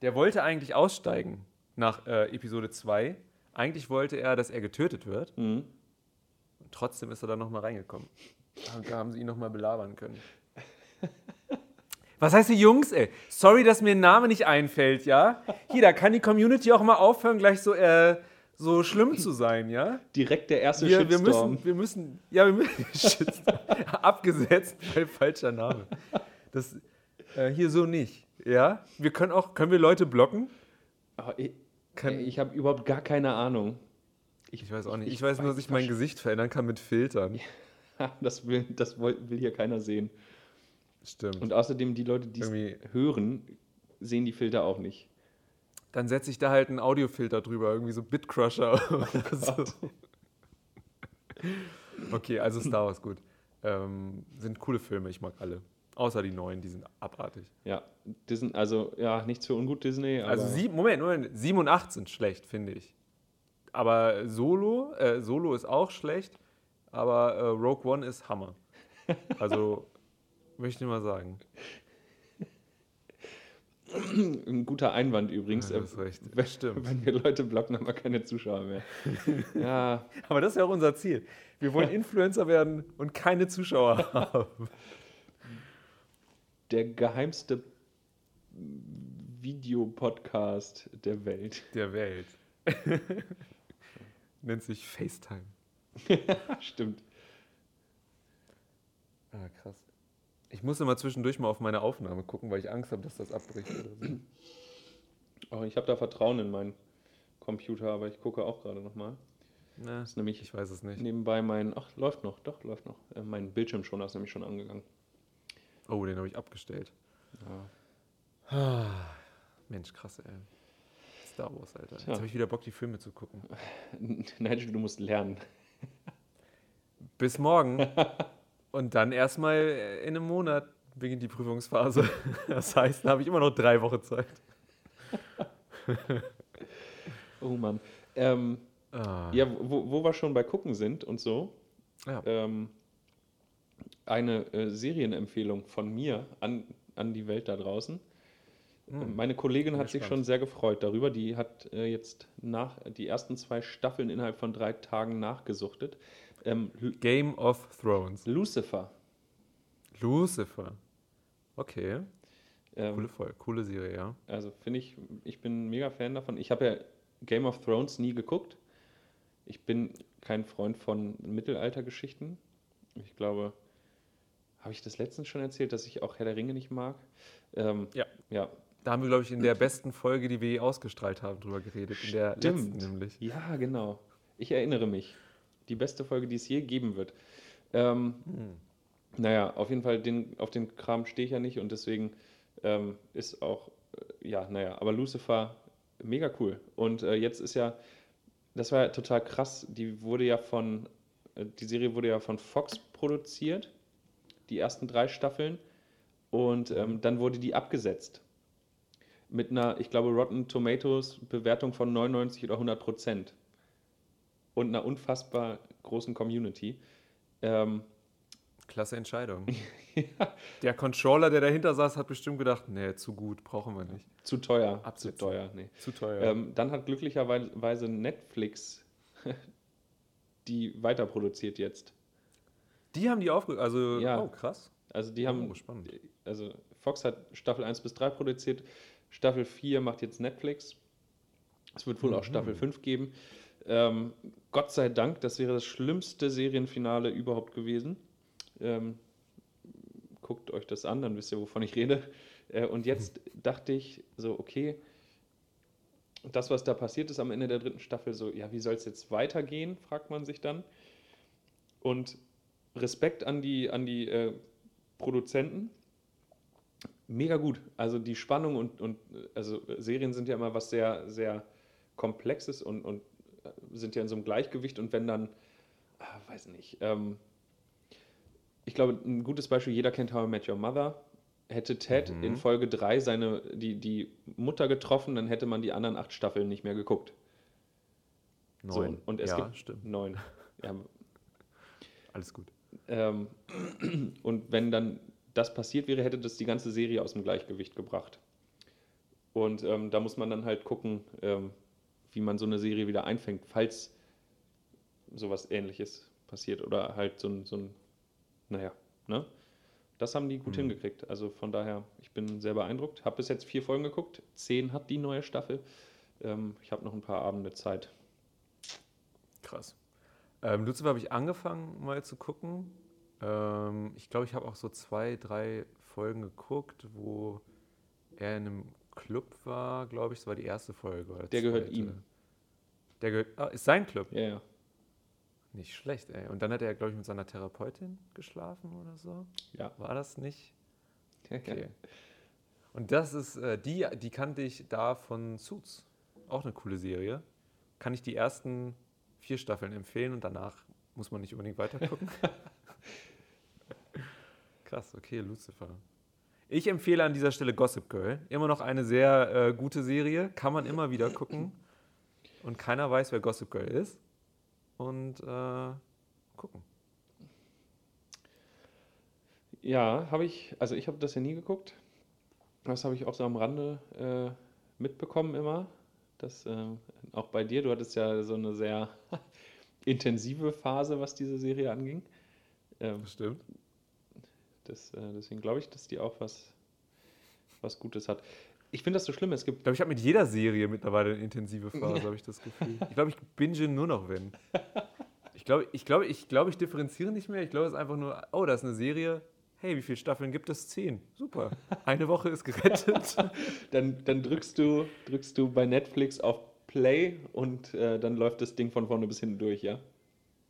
Der wollte eigentlich aussteigen nach äh, Episode 2. Eigentlich wollte er, dass er getötet wird. Mhm. Trotzdem ist er dann nochmal reingekommen. Da haben sie ihn nochmal belabern können. Was heißt die Jungs, ey? Sorry, dass mir ein Name nicht einfällt, ja? Hier, da kann die Community auch mal aufhören, gleich so, äh, so schlimm zu sein, ja? Direkt der erste Wir, wir müssen, wir müssen, ja, wir müssen, abgesetzt, weil falscher Name. Das, äh, hier so nicht, ja? Wir können auch, können wir Leute blocken? Ah, ich ich habe überhaupt gar keine Ahnung. Ich weiß auch nicht. Ich, weiß nur, dass ich mein Gesicht verändern kann mit Filtern. Das will, das will, hier keiner sehen. Stimmt. Und außerdem, die Leute, die es hören, sehen die Filter auch nicht. Dann setze ich da halt einen Audiofilter drüber, irgendwie so Bitcrusher oder so. Okay, also Star Wars, gut. Ähm, sind coole Filme, ich mag alle. Außer die neuen, die sind abartig. Ja, Disney, also ja, nichts für ungut Disney, Also sieben, Moment, Moment, sieben und acht sind schlecht, finde ich. Aber Solo, äh, Solo ist auch schlecht, aber äh, Rogue One ist Hammer. Also, möchte ich mal sagen. ein guter Einwand übrigens. Ja, du hast äh, recht. Wenn, Stimmt. wenn wir Leute blocken, haben wir keine Zuschauer mehr. ja, Aber das ist ja auch unser Ziel. Wir wollen Influencer werden und keine Zuschauer haben. Der geheimste Videopodcast der Welt. Der Welt. Nennt sich FaceTime. Stimmt. Ah, krass. Ich muss immer zwischendurch mal auf meine Aufnahme gucken, weil ich Angst habe, dass das abbricht oder so. Oh, ich habe da Vertrauen in meinen Computer, aber ich gucke auch gerade nochmal. Na, Das ist nämlich ich weiß es nicht. nebenbei mein. Ach, läuft noch, doch, läuft noch. Äh, mein Bildschirmschoner ist nämlich schon angegangen. Oh, den habe ich abgestellt. Ja. Ah, Mensch, krass, ey. Star Wars, Alter. Jetzt Tja. habe ich wieder Bock, die Filme zu gucken. Nein, du musst lernen. Bis morgen. Und dann erstmal in einem Monat beginnt die Prüfungsphase. Das heißt, da habe ich immer noch drei Wochen Zeit. Oh Mann. Ähm, Ah. ja, wo, wo wir schon bei Gucken sind und so. Ja. Ähm, eine äh, Serienempfehlung von mir an, an die Welt da draußen. Hm. Meine Kollegin hat sich schon sehr gefreut darüber. Die hat äh, jetzt nach die ersten zwei Staffeln innerhalb von drei Tagen nachgesuchtet. Ähm, Game of Thrones. Lucifer. Lucifer. Okay. Ähm, Coole, Folge, coole Serie, ja. Also finde ich, ich bin mega Fan davon. Ich habe ja Game of Thrones nie geguckt. Ich bin kein Freund von Mittelaltergeschichten. Ich glaube, habe ich das letztens schon erzählt, dass ich auch Herr der Ringe nicht mag? Ähm, Ja. Ja, Da haben wir, glaube ich, in der besten Folge, die wir je ausgestrahlt haben, drüber geredet. In der Stimmt. letzten nämlich. ja, genau. Ich erinnere mich. Die beste Folge, die es je geben wird. Ähm, Hm. Naja, auf jeden Fall, den, auf den Kram stehe ich ja nicht und deswegen ähm, ist auch, äh, ja, naja, aber Lucifer, mega cool. Und äh, jetzt ist ja, das war ja total krass, die wurde ja von, äh, die Serie wurde ja von Fox produziert, die ersten drei Staffeln, und ähm, dann wurde die abgesetzt. Mit einer, ich glaube, Rotten Tomatoes Bewertung von 99 oder 100 Prozent. Und einer unfassbar großen Community. Ähm, Klasse Entscheidung. ja, Der Controller, der dahinter saß, hat bestimmt gedacht, nee, zu gut, brauchen wir nicht. zu teuer. Absitzen. Zu teuer, nee. Zu teuer. Ähm, dann hat glücklicherweise Netflix die weiterproduziert jetzt. Die haben die aufge... Also, Ja. oh, krass. Also die haben, Oh, spannend. also Fox hat Staffel 1 bis 3 produziert, Staffel 4 macht jetzt Netflix. Es wird wohl auch Mhm. Staffel 5 geben. Ähm, Gott sei Dank, das wäre das schlimmste Serienfinale überhaupt gewesen. Ähm, guckt euch das an, dann wisst ihr, wovon ich rede. Äh, und jetzt dachte ich so, okay, das, was da passiert ist am Ende der dritten Staffel, so, ja, wie soll es jetzt weitergehen, fragt man sich dann. Und Respekt an die, an die äh, Produzenten. Mega gut. Also die Spannung und, und also Serien sind ja immer was sehr, sehr Komplexes und, und äh, sind ja in so einem Gleichgewicht und wenn dann, ah, weiß nicht, ähm, ich glaube, ein gutes Beispiel, jeder kennt How I Met Your Mother. Hätte Ted Mhm. in Folge 3 seine, die, die Mutter getroffen, dann hätte man die anderen acht Staffeln nicht mehr geguckt. So, Neun. und es ja, gibt stimmt. neun. Ja, Alles gut. Ähm, und wenn dann das passiert wäre, hätte das die ganze Serie aus dem Gleichgewicht gebracht. Und ähm, da muss man dann halt gucken, ähm, wie man so eine Serie wieder einfängt, falls sowas ähnliches passiert oder halt so ein, so ein naja, ne? Das haben die gut Mhm. hingekriegt. Also von daher, ich bin sehr beeindruckt. Habe bis jetzt vier Folgen geguckt. Zehn hat die neue Staffel. Ähm, ich habe noch ein paar Abende Zeit. Krass. Ähm, Lucifer habe ich angefangen mal zu gucken. Ähm, ich glaube, ich habe auch so zwei, drei Folgen geguckt, wo er in einem Club war, glaube ich. Das war die erste Folge. Oder Der gehört ihm. Der gehört, ah, ist sein Club. Ja, ja. Nicht schlecht, ey. Und dann hat er, glaube ich, mit seiner Therapeutin geschlafen oder so. Ja. War das nicht? Okay. Und das ist, äh, die, die kannte ich da von Suits. Auch eine coole Serie. Kann ich die ersten vier Staffeln empfehlen und danach muss man nicht unbedingt weitergucken. Krass, okay, Lucifer. Ich empfehle an dieser Stelle Gossip Girl. Immer noch eine sehr äh, gute Serie. Kann man immer wieder gucken. Und keiner weiß, wer Gossip Girl ist. Und äh, gucken. Ja, habe ich, also ich habe das ja nie geguckt. Das habe ich auch so am Rande äh, mitbekommen immer. Das, äh, auch bei dir, du hattest ja so eine sehr intensive Phase, was diese Serie anging. Ähm, stimmt. das, äh, deswegen glaube ich, dass die auch was, was Gutes hat. Ich finde das so schlimm, es gibt Ich glaube, ich habe mit jeder Serie mittlerweile eine intensive Phase, habe ich das Gefühl. Ich glaube, ich binge nur noch wenn. Ich glaube, ich, glaube, ich, glaube, ich differenziere nicht mehr. Ich glaube, es ist einfach nur, oh, da ist eine Serie. Hey, wie viele Staffeln gibt es? Zehn. Super. Eine Woche ist gerettet. Dann, dann drückst, du, drückst du bei Netflix auf Play und äh, dann läuft das Ding von vorne bis hinten durch, ja?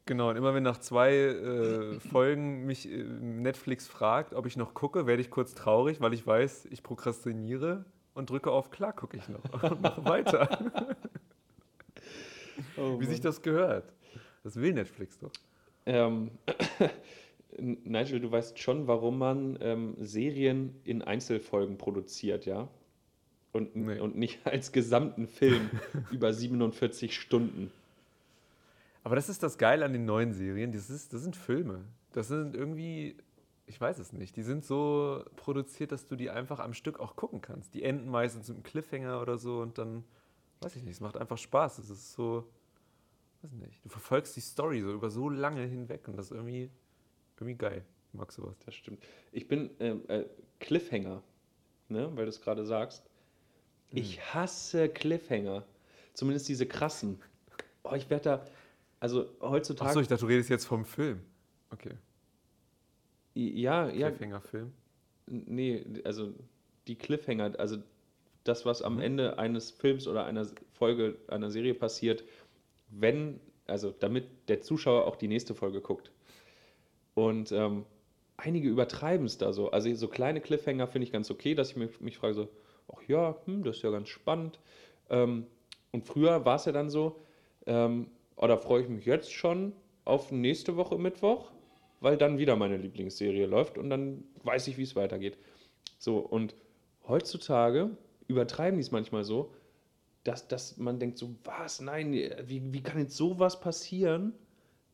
genau, und immer wenn nach zwei äh, Folgen mich äh, Netflix fragt, ob ich noch gucke, werde ich kurz traurig, weil ich weiß, ich prokrastiniere und drücke auf Klar gucke ich noch und mache weiter. Oh, wie sich das gehört. Das will Netflix doch. Ähm, Nigel, du weißt schon, warum man ähm, Serien in Einzelfolgen produziert, ja? Und, Nee. und nicht als gesamten Film über 47 Stunden. Aber das ist das Geile an den neuen Serien. Das, ist, das sind Filme. Das sind irgendwie, ich weiß es nicht, die sind so produziert, dass du die einfach am Stück auch gucken kannst. Die enden meistens mit einem Cliffhanger oder so und dann, weiß ich nicht, es macht einfach Spaß. Es ist so, weiß nicht, du verfolgst die Story so über so lange hinweg und das ist irgendwie, irgendwie geil. Ich mag sowas. Das stimmt. Ich bin ähm, äh, Cliffhanger, ne? weil du es gerade sagst. Ich hasse Cliffhanger. Zumindest diese krassen. Oh, ich werde da, also heutzutage, Achso, ich dachte, du redest jetzt vom Film. Okay, ja, ja, Cliffhanger-Film. Nee, also die Cliffhanger, also das, was am Mhm. Ende eines Films oder einer Folge, einer Serie passiert, wenn, also damit der Zuschauer auch die nächste Folge guckt. Und ähm, einige übertreiben es da so. Also so kleine Cliffhanger finde ich ganz okay, dass ich mich, mich frage so, ach ja, hm, das ist ja ganz spannend. Ähm, und früher war es ja dann so, ähm, oh, da freue ich mich jetzt schon auf nächste Woche Mittwoch, weil dann wieder meine Lieblingsserie läuft und dann weiß ich, wie es weitergeht. So, und heutzutage übertreiben die es manchmal so, dass, dass man denkt so, was, nein, wie, wie kann jetzt sowas passieren?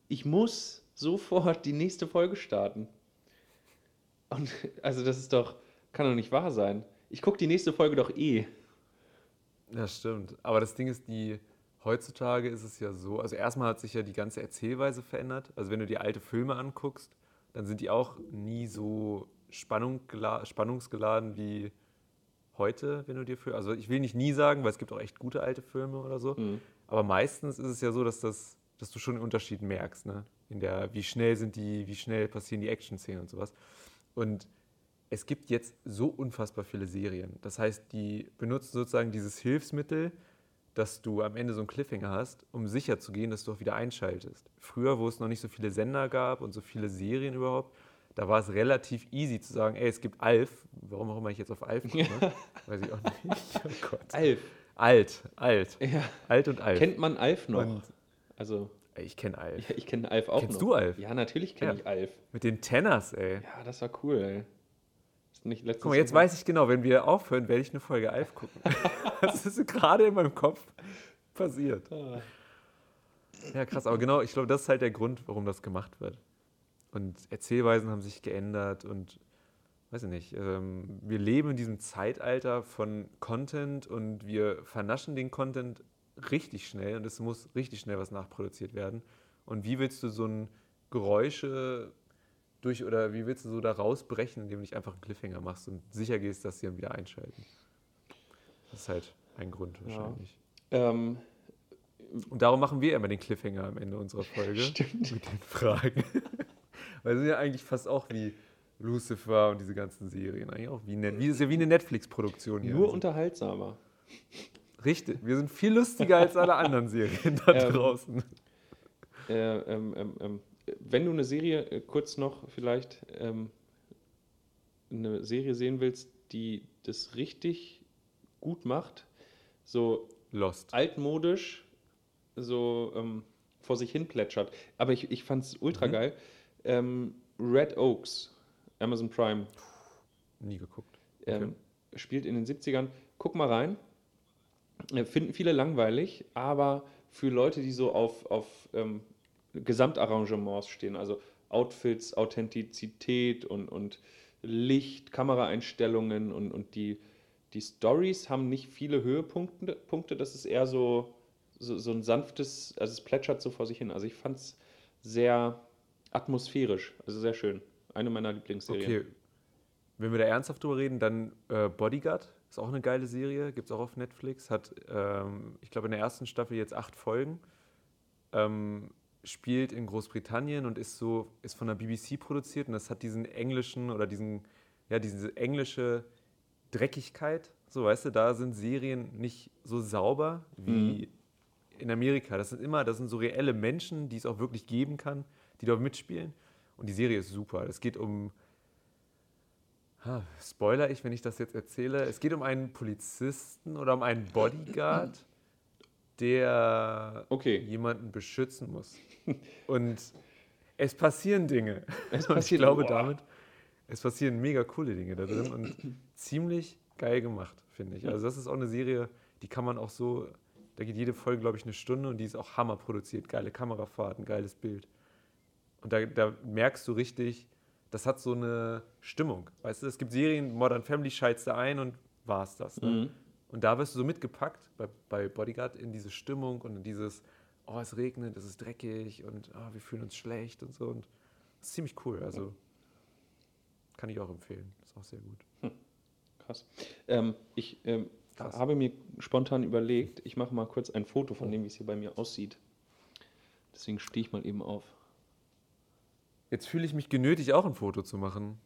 Ich muss sofort die nächste Folge starten. Und also das ist doch, kann doch nicht wahr sein. Ich gucke die nächste Folge doch eh. Ja, stimmt. Aber das Ding ist, die heutzutage ist es ja so, also erstmal hat sich ja die ganze Erzählweise verändert. Also wenn du dir alte Filme anguckst, dann sind die auch nie so Spannung, spannungsgeladen wie heute, wenn du dir für. Also ich will nicht nie sagen, weil es gibt auch echt gute alte Filme oder so. Mhm. Aber meistens ist es ja so, dass das, dass du schon einen Unterschied merkst, ne? In der, wie schnell sind die, wie schnell passieren die Action-Szenen und sowas. Und es gibt jetzt so unfassbar viele Serien. Das heißt, die benutzen sozusagen dieses Hilfsmittel, dass du am Ende so einen Cliffhanger hast, um sicher zu gehen, dass du auch wieder einschaltest. Früher, wo es noch nicht so viele Sender gab und so viele Serien überhaupt, da war es relativ easy zu sagen, ey, es gibt Alf. Warum auch immer ich jetzt auf Alf komme, weiß ich auch nicht. Oh Gott. Alf. Alt, alt. Ja. Alt und Alf. Kennt man Alf noch? Und also ich kenne Alf. Ja, ich kenne Alf auch Kennst noch. du Alf? Ja, natürlich kenne ja. ich Alf. Mit den Tenners, ey. Ja, das war cool, ey. Nicht Guck mal, jetzt weiß ich genau, wenn wir aufhören, werde ich eine Folge Alf gucken. das ist gerade in meinem Kopf passiert. Ah. Ja, krass, aber genau, ich glaube, das ist halt der Grund, warum das gemacht wird. Und Erzählweisen haben sich geändert und weiß ich nicht, ähm, wir leben in diesem Zeitalter von Content und wir vernaschen den Content richtig schnell und es muss richtig schnell was nachproduziert werden. Und wie willst du so ein Geräusche durch oder wie willst du so da rausbrechen, indem du nicht einfach einen Cliffhanger machst und sicher gehst, dass sie dann wieder einschalten? Das ist halt ein Grund wahrscheinlich. Ja. Ähm, und darum machen wir immer den Cliffhanger am Ende unserer Folge Stimmt. mit den Fragen. Weil sie sind ja eigentlich fast auch wie Lucifer und diese ganzen Serien. Eigentlich auch wie, wie ist ja wie eine Netflix-Produktion hier. Nur also. unterhaltsamer. Richtig, wir sind viel lustiger als alle anderen Serien da ähm, draußen. Äh, ähm, ähm, ähm wenn du eine Serie äh, kurz noch vielleicht ähm, eine Serie sehen willst, die das richtig gut macht, so Lost. altmodisch, so ähm, vor sich hin plätschert. Aber ich, ich fand es ultra mhm. geil. Ähm, Red Oaks, Amazon Prime. Nie geguckt. Ähm, okay. spielt in den 70ern. Guck mal rein. Äh, finden viele langweilig, aber für Leute, die so auf, auf ähm, Gesamtarrangements stehen, also Outfits, Authentizität und, und Licht, Kameraeinstellungen und, und die, die Stories haben nicht viele Höhepunkte. Punkte, das ist eher so, so, so ein sanftes, also es plätschert so vor sich hin. Also ich fand es sehr atmosphärisch, also sehr schön. Eine meiner Lieblingsserien. Okay. Wenn wir da ernsthaft drüber reden, dann äh, Bodyguard ist auch eine geile Serie, gibt es auch auf Netflix. Hat, ähm, ich glaube, in der ersten Staffel jetzt acht Folgen. Ähm, spielt in Großbritannien und ist so, ist von der BBC produziert und das hat diesen englischen oder diesen, ja, diese englische Dreckigkeit. So, weißt du, da sind Serien nicht so sauber wie mhm. in Amerika. Das sind immer, das sind so reelle Menschen, die es auch wirklich geben kann, die dort mitspielen. Und die Serie ist super. Es geht um, ha, spoiler ich, wenn ich das jetzt erzähle, es geht um einen Polizisten oder um einen Bodyguard, der okay. jemanden beschützen muss. Und es passieren Dinge. Es passiert, ich glaube boah. damit, es passieren mega coole Dinge da drin und ziemlich geil gemacht, finde ich. Also das ist auch eine Serie, die kann man auch so, da geht jede Folge, glaube ich, eine Stunde und die ist auch Hammer produziert. Geile Kamerafahrt, ein geiles Bild. Und da, da merkst du richtig, das hat so eine Stimmung. Weißt du, es gibt Serien, Modern Family schaltest da ein und war es das. Ne? Mhm. Und da wirst du so mitgepackt bei, bei Bodyguard in diese Stimmung und in dieses, oh, es regnet, es ist dreckig und oh, wir fühlen uns schlecht und so. Und das ist ziemlich cool. Also kann ich auch empfehlen. Ist auch sehr gut. Hm. Krass. Ähm, ich ähm, Krass. habe mir spontan überlegt, ich mache mal kurz ein Foto von dem, wie es hier bei mir aussieht. Deswegen stehe ich mal eben auf. Jetzt fühle ich mich genötigt, auch ein Foto zu machen.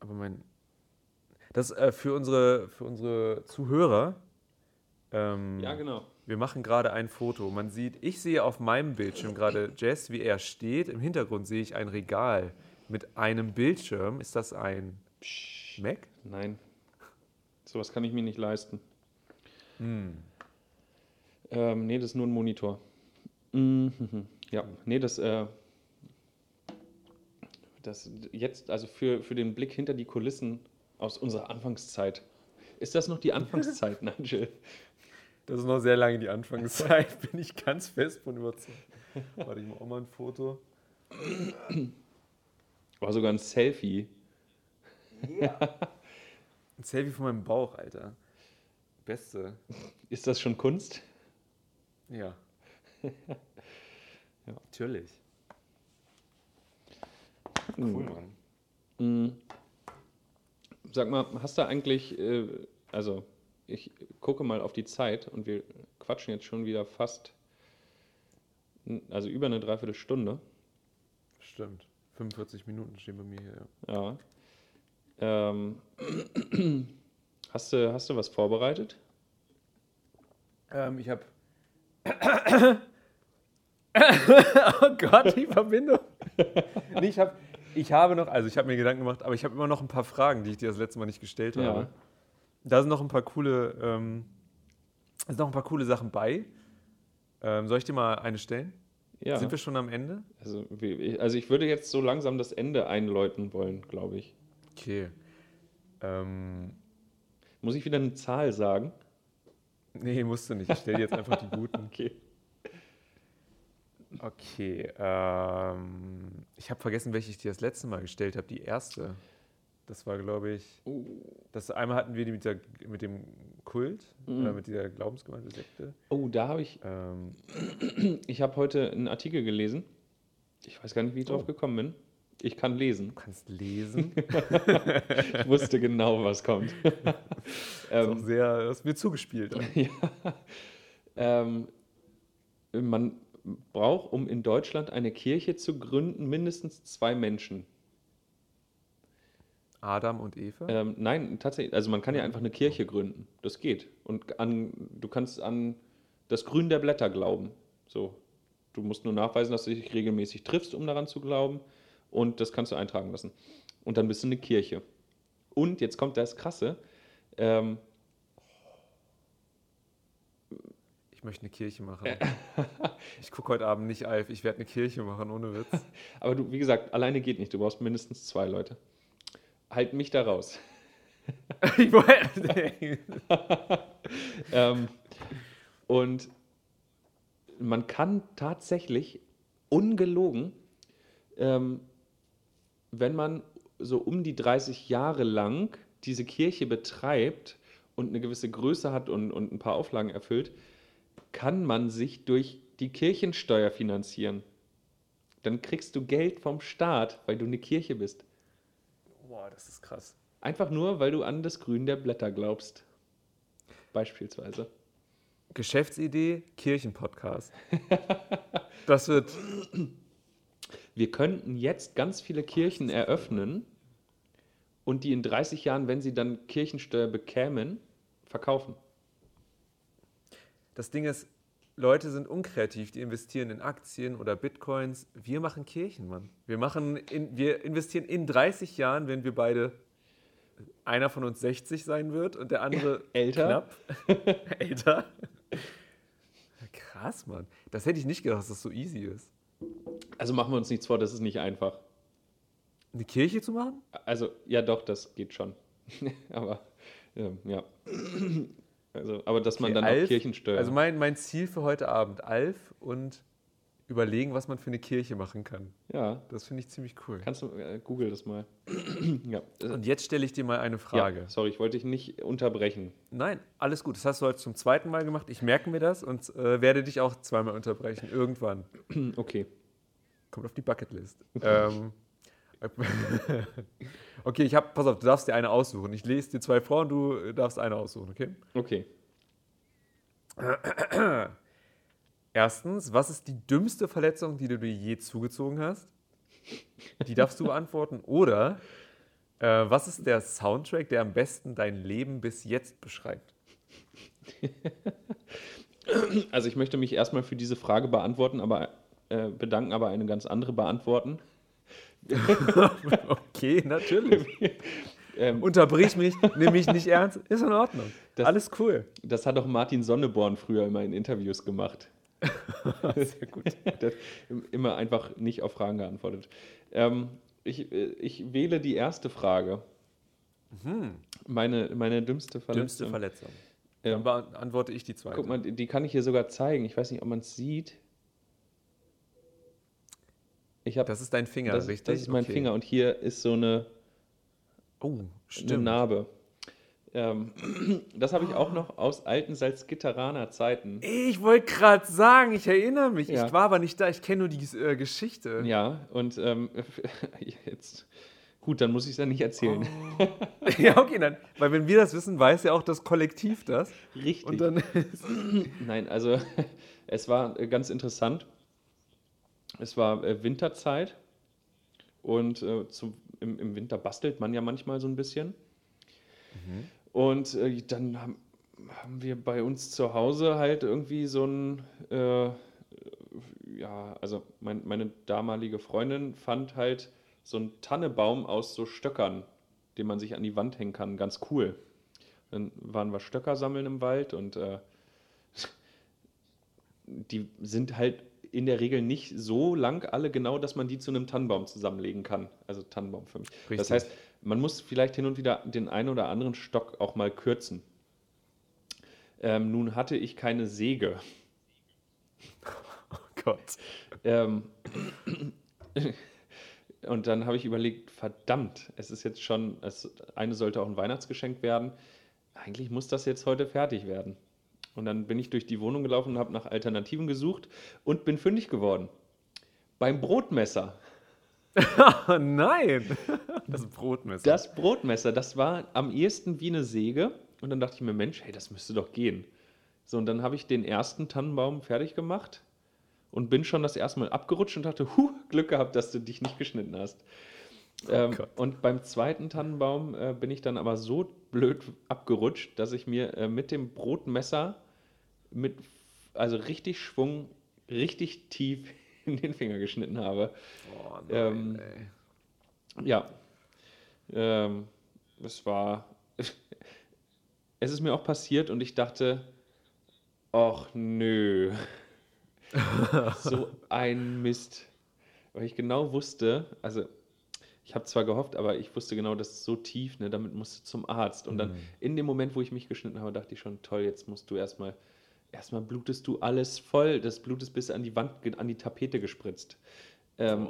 Aber mein. Das äh, für, unsere, für unsere Zuhörer. Ähm, ja, genau. Wir machen gerade ein Foto. Man sieht, ich sehe auf meinem Bildschirm gerade Jess, wie er steht. Im Hintergrund sehe ich ein Regal mit einem Bildschirm. Ist das ein Mac? Nein. Sowas kann ich mir nicht leisten. Hm. Ähm, nee, das ist nur ein Monitor. Mhm. Ja, nee, das, äh, das jetzt, also für, für den Blick hinter die Kulissen aus unserer Anfangszeit. Ist das noch die Anfangszeit, Nigel? Das ist noch sehr lange die Anfangszeit, bin ich ganz fest von überzeugt. Warte, ich mache auch mal ein Foto. War sogar ein Selfie. Ein Selfie von meinem Bauch, Alter. Beste. Ist das schon Kunst? Ja. ja. Natürlich. Cool, Mann. Mm. Sag mal, hast du eigentlich, äh, also ich gucke mal auf die Zeit und wir quatschen jetzt schon wieder fast, also über eine Dreiviertelstunde. Stimmt. 45 Minuten stehen bei mir hier. Ja. Ja. Ähm, hast, du, hast du was vorbereitet? Ähm, ich habe. oh Gott, die Verbindung. nee, ich, hab, ich habe noch, also ich habe mir Gedanken gemacht, aber ich habe immer noch ein paar Fragen, die ich dir das letzte Mal nicht gestellt Ja. habe. Da sind noch ein paar coole, ähm, sind noch ein paar coole Sachen bei. Ähm, soll ich dir mal eine stellen? Ja. Sind wir schon am Ende? Also, also ich würde jetzt so langsam das Ende einläuten wollen, glaube ich. Okay. Ähm, Muss ich wieder eine Zahl sagen? nee, musst du nicht. Ich stelle dir jetzt einfach die guten. Okay. Okay. Ähm, ich habe vergessen, welche ich dir das letzte Mal gestellt habe. Die erste. Das war, glaube ich. Oh. Das einmal hatten wir die mit, der, mit dem Kult, Mhm. äh, mit dieser Glaubensgemeinde Sekte. Oh, da habe ich, Ähm, ich habe heute einen Artikel gelesen. Ich weiß gar nicht, wie ich drauf Oh. gekommen bin. Ich kann lesen. du kannst lesen. Ich wusste genau, was kommt. ist auch ähm, sehr, das wird zugespielt. ja. ähm, man braucht, um in Deutschland eine Kirche zu gründen, mindestens zwei Menschen. Adam und Eva. Ähm, nein, tatsächlich. Also man kann ja einfach eine Kirche gründen. Das geht. Und an, du kannst an das Grün der Blätter glauben. So. Du musst nur nachweisen, dass du dich regelmäßig triffst, um daran zu glauben. Und das kannst du eintragen lassen. Und dann bist du eine Kirche. Und jetzt kommt das Krasse. Ähm, Ich möchte eine Kirche machen. ich gucke heute Abend nicht Alf. Ich werde eine Kirche machen, ohne Witz. aber du, wie gesagt, alleine geht nicht. Du brauchst mindestens zwei Leute. Halt mich da raus. ich wollte- ähm, und man kann tatsächlich ungelogen, ähm, wenn man so um die 30 Jahre lang diese Kirche betreibt und eine gewisse Größe hat und, und ein paar Auflagen erfüllt, kann man sich durch die Kirchensteuer finanzieren. Dann kriegst du Geld vom Staat, weil du eine Kirche bist. Boah, das ist krass. Einfach nur, weil du an das Grün der Blätter glaubst. Beispielsweise. Geschäftsidee, Kirchenpodcast. Das wird. Wir könnten jetzt ganz viele Kirchen eröffnen und die in 30 Jahren, wenn sie dann Kirchensteuer bekämen, verkaufen. Das Ding ist, Leute sind unkreativ, die investieren in Aktien oder Bitcoins. Wir machen Kirchen, Mann. Wir, machen in, wir investieren in 30 Jahren, wenn wir beide, einer von uns 60 sein wird und der andere Älter. knapp älter. Krass, Mann. Das hätte ich nicht gedacht, dass das so easy ist. Also machen wir uns nichts vor, das ist nicht einfach. Eine Kirche zu machen? Also, ja doch, das geht schon. aber, ähm, ja. Also, aber dass man Okay, dann Alf, auch Kirchensteuer... Also mein, mein Ziel für heute Abend, Alf und überlegen, was man für eine Kirche machen kann. ja, Das finde ich ziemlich cool. kannst du, äh, google das mal. ja. Und jetzt stelle ich dir mal eine Frage. Ja, sorry, ich wollte dich nicht unterbrechen. Nein, alles gut. Das hast du heute zum zweiten Mal gemacht. Ich merke mir das und äh, werde dich auch zweimal unterbrechen. Irgendwann. Okay. Kommt auf die Bucketlist. ähm, okay, ich habe, pass auf, du darfst dir eine aussuchen. Ich lese dir zwei vor und du darfst eine aussuchen, okay? Okay. Erstens, was ist die dümmste Verletzung, die du dir je zugezogen hast? Die darfst du beantworten. Oder äh, was ist der Soundtrack, der am besten dein Leben bis jetzt beschreibt? Also ich möchte mich erstmal für diese Frage beantworten, aber äh, bedanken, aber eine ganz andere beantworten. Okay, natürlich. Ähm, Unterbrich mich, nimm mich nicht ernst. Ist in Ordnung. Das- Alles cool. das hat auch Martin Sonneborn früher immer in Interviews gemacht. Sehr gut. Hat immer einfach nicht auf Fragen geantwortet. Ähm, ich, äh, ich wähle die erste Frage. Meine, meine dümmste Verletzung. Dümmste Verletzung. Ja. Dann beantworte ich die zweite. Guck mal, die kann ich hier sogar zeigen. Ich weiß nicht, ob man es sieht. Ich hab, Das ist dein Finger, das, richtig? das ist mein Okay. Finger und hier ist so eine, Oh, eine. Narbe. Ähm, das habe ich auch noch aus alten Salzgitteraner Zeiten. Ich wollte gerade sagen, ich erinnere mich. Ja. Ich war aber nicht da, ich kenne nur die äh, Geschichte. Ja, und ähm, jetzt, gut, dann muss ich es ja nicht erzählen. ja, okay, dann. Weil wenn wir das wissen, weiß ja auch das Kollektiv das. Richtig. Nein, also es war ganz interessant. Es war äh, Winterzeit und äh, zum, im, im Winter bastelt man ja manchmal so ein bisschen. Und äh, dann haben, haben wir bei uns zu Hause halt irgendwie so ein, äh, ja, also mein, meine damalige Freundin fand halt so einen Tannebaum aus so Stöckern, den man sich an die Wand hängen kann, ganz cool. Dann waren wir Stöcker sammeln im Wald und äh, die sind halt in der Regel nicht so lang alle genau, dass man die zu einem Tannenbaum zusammenlegen kann. Also Tannenbaum für mich. Das Richtig. heißt, man muss vielleicht hin und wieder den einen oder anderen Stock auch mal kürzen. Ähm, nun hatte ich keine Säge. Oh Gott. Ähm, und dann habe ich überlegt, verdammt, es ist jetzt schon, es, eine sollte auch ein Weihnachtsgeschenk werden. Eigentlich muss das jetzt heute fertig werden. Und dann bin ich durch die Wohnung gelaufen und habe nach Alternativen gesucht und bin fündig geworden. Beim Brotmesser. Oh nein. Das Brotmesser. Das Brotmesser, das war am ehesten wie eine Säge. Und dann dachte ich mir, Mensch, hey, das müsste doch gehen. So, und dann habe ich den ersten Tannenbaum fertig gemacht und bin schon das erste Mal abgerutscht und dachte, huh, Glück gehabt, dass du dich nicht geschnitten hast. Ähm, Gott. und beim zweiten Tannenbaum äh, bin ich dann aber so blöd abgerutscht, dass ich mir äh, mit dem Brotmesser mit, also richtig Schwung, richtig tief in den Finger geschnitten habe. oh ähm, ey. Ja. Ähm, es war. Es ist mir auch passiert und ich dachte, ach nö. so ein Mist. Weil ich genau wusste, also ich habe zwar gehofft, aber ich wusste genau, das ist so tief, ne, damit musst du zum Arzt. Und dann in dem Moment, wo ich mich geschnitten habe, dachte ich schon, toll, jetzt musst du erstmal, erstmal blutest du alles voll. Das Blut ist bis an die Wand, an die Tapete gespritzt. Ähm,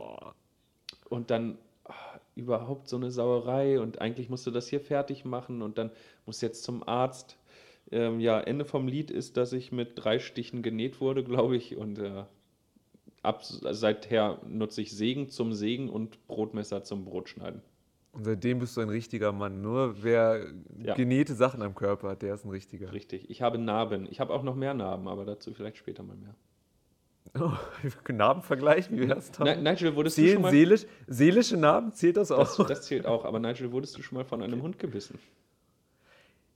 und dann ah, überhaupt so eine Sauerei und eigentlich musst du das hier fertig machen und dann musst du jetzt zum Arzt. Ähm, ja, Ende vom Lied ist, dass ich mit drei Stichen genäht wurde, glaube ich, und äh, ab, seither nutze ich Sägen zum Sägen und Brotmesser zum Brotschneiden. Und seitdem bist du ein richtiger Mann. Nur wer Ja. genähte Sachen am Körper hat, der ist ein richtiger. Richtig. Ich habe Narben. Ich habe auch noch mehr Narben, aber dazu vielleicht später mal mehr. Oh, Narbenvergleich, wie wär's da? Ni- Nigel, wurdest du schon Zählen mal... seelisch, seelische Narben, zählt das auch? Das, das zählt auch, aber Nigel, wurdest du schon mal von einem Hund gebissen?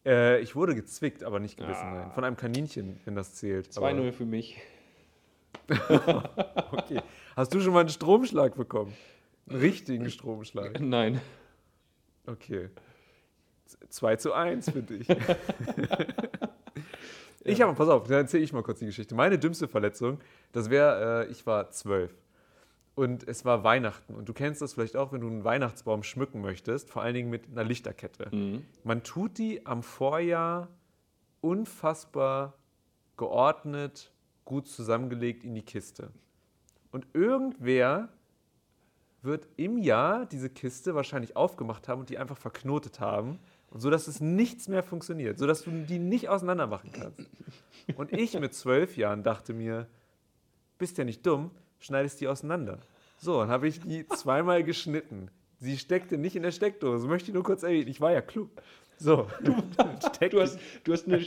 Äh, ich wurde gezwickt, aber nicht gebissen. Ah. Nein. Von einem Kaninchen, wenn das zählt. 2-0 für mich. Okay. Hast du schon mal einen Stromschlag bekommen? Einen richtigen Stromschlag. Nein. Okay. 2 zu 1 für dich. ich habe, pass auf, dann erzähle ich mal kurz die Geschichte. Meine dümmste Verletzung, das wäre, äh, ich war zwölf. Und es war Weihnachten. Und du kennst das vielleicht auch, wenn du einen Weihnachtsbaum schmücken möchtest, vor allen Dingen mit einer Lichterkette. Mhm. Man tut die am Vorjahr unfassbar geordnet, gut zusammengelegt in die Kiste. Und irgendwer wird im Jahr diese Kiste wahrscheinlich aufgemacht haben und die einfach verknotet haben. Und so, dass es nichts mehr funktioniert, so dass du die nicht auseinander machen kannst. Und ich mit zwölf Jahren dachte mir, bist ja nicht dumm, schneidest die auseinander. So, dann habe ich die zweimal geschnitten. Sie steckte nicht in der Steckdose, möchte ich nur kurz erwähnen. Ich war ja klug. So, steck Du hast, du hast eine,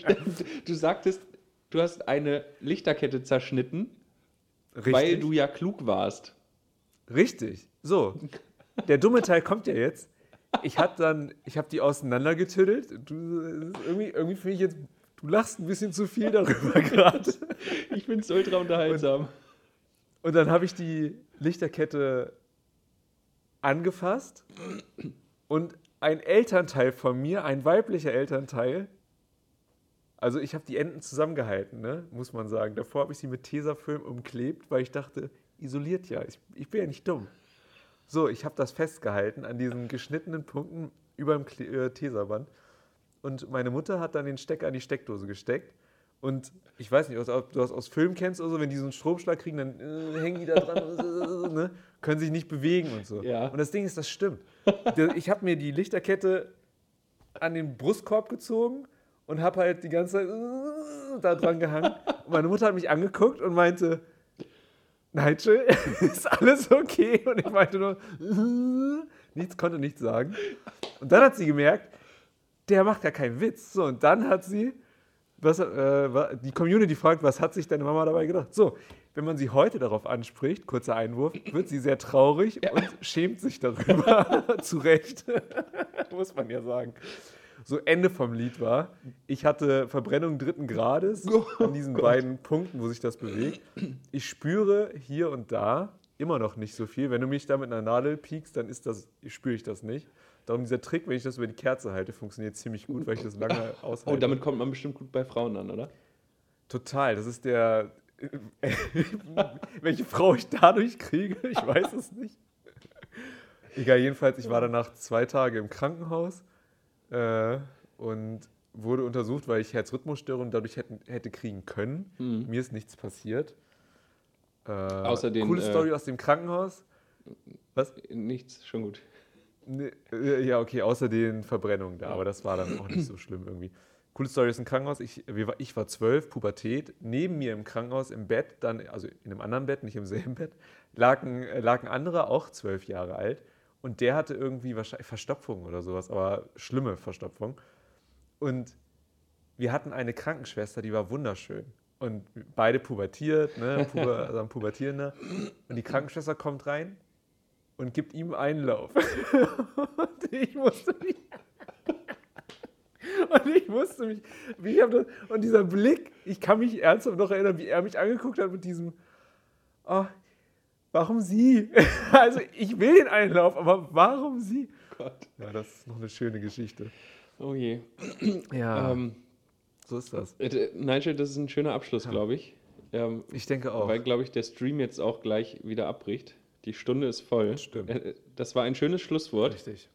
du sagtest, du hast eine Lichterkette zerschnitten, richtig, weil du ja klug warst. Richtig. So. Der dumme Teil kommt ja jetzt. Ich habe dann, ich habe die auseinandergetüdelt. Du, irgendwie, irgendwie finde ich jetzt, du lachst ein bisschen zu viel darüber gerade. Ich finde es ultra unterhaltsam. Und dann habe ich die Lichterkette angefasst und ein Elternteil von mir, ein weiblicher Elternteil, also ich habe die Enden zusammengehalten, ne, muss man sagen. Davor habe ich sie mit Tesafilm umklebt, weil ich dachte, isoliert ja, ich, ich bin ja nicht dumm. So, ich habe das festgehalten an diesen geschnittenen Punkten über dem Kle äh, Tesaband. Und meine Mutter hat dann den Stecker an die Steckdose gesteckt. Und ich weiß nicht, ob du das aus Filmen kennst oder so, wenn die so einen Stromschlag kriegen, dann äh, hängen die da dran, ne? können sich nicht bewegen und so. Ja. Und das Ding ist, das stimmt. Ich habe mir die Lichterkette an den Brustkorb gezogen und habe halt die ganze Zeit äh, da dran gehangen. Und meine Mutter hat mich angeguckt und meinte, Nigel, ist alles okay? Und ich meinte nur, äh, nichts, konnte nichts sagen. Und dann hat sie gemerkt, der macht ja keinen Witz. So, und dann hat sie, was, äh, die Community fragt, was hat sich deine Mama dabei gedacht? So, wenn man sie heute darauf anspricht, kurzer Einwurf, wird sie sehr traurig ja. und schämt sich darüber. Zu Recht, muss man ja sagen. So Ende vom Lied war, ich hatte Verbrennung dritten Grades oh an diesen oh beiden Punkten, wo sich das bewegt. Ich spüre hier und da immer noch nicht so viel. Wenn du mich da mit einer Nadel piekst, dann ist das, spüre ich das nicht. Darum dieser Trick, wenn ich das über die Kerze halte, funktioniert ziemlich gut, weil ich das lange aushalte. Oh, damit kommt man bestimmt gut bei Frauen an, oder? Total. Das ist der. welche Frau ich dadurch kriege, ich weiß es nicht. Egal, jedenfalls, ich war danach zwei Tage im Krankenhaus äh, und wurde untersucht, weil ich Herzrhythmusstörungen dadurch hätte, hätte kriegen können. Mhm. Mir ist nichts passiert. Äh, Außer den, coole Story äh, aus dem Krankenhaus. Was? Nichts, schon gut. Ne, äh, ja, okay, außer den Verbrennungen da, aber das war dann auch nicht so schlimm irgendwie. Coole Story ist ein Krankenhaus. Ich, ich war zwölf, Pubertät. Neben mir im Krankenhaus im Bett, dann, also in einem anderen Bett, nicht im selben Bett, lag ein, lag ein anderer, auch zwölf Jahre alt. Und der hatte irgendwie wahrscheinlich Verstopfung oder sowas, aber schlimme Verstopfung. Und wir hatten eine Krankenschwester, die war wunderschön. Und beide pubertiert, ne? Puber, also ein Pubertierender. Und die Krankenschwester kommt rein und gibt ihm Einlauf. und ich musste mich. Und ich musste mich. Wie ich das, und dieser Blick, ich kann mich ernsthaft noch erinnern, wie er mich angeguckt hat mit diesem. Oh, warum sie? Also, ich will den Einlauf, aber warum sie? Gott. Ja, das ist noch eine schöne Geschichte. Oh je. Ja. Ähm, so ist das. Äh, Nigel, das ist ein schöner Abschluss, ja. glaube ich. Ähm, ich denke auch. Weil, glaube ich, der Stream jetzt auch gleich wieder abbricht. Die Stunde ist voll. Stimmt. Äh, das war ein schönes Schlusswort. Richtig.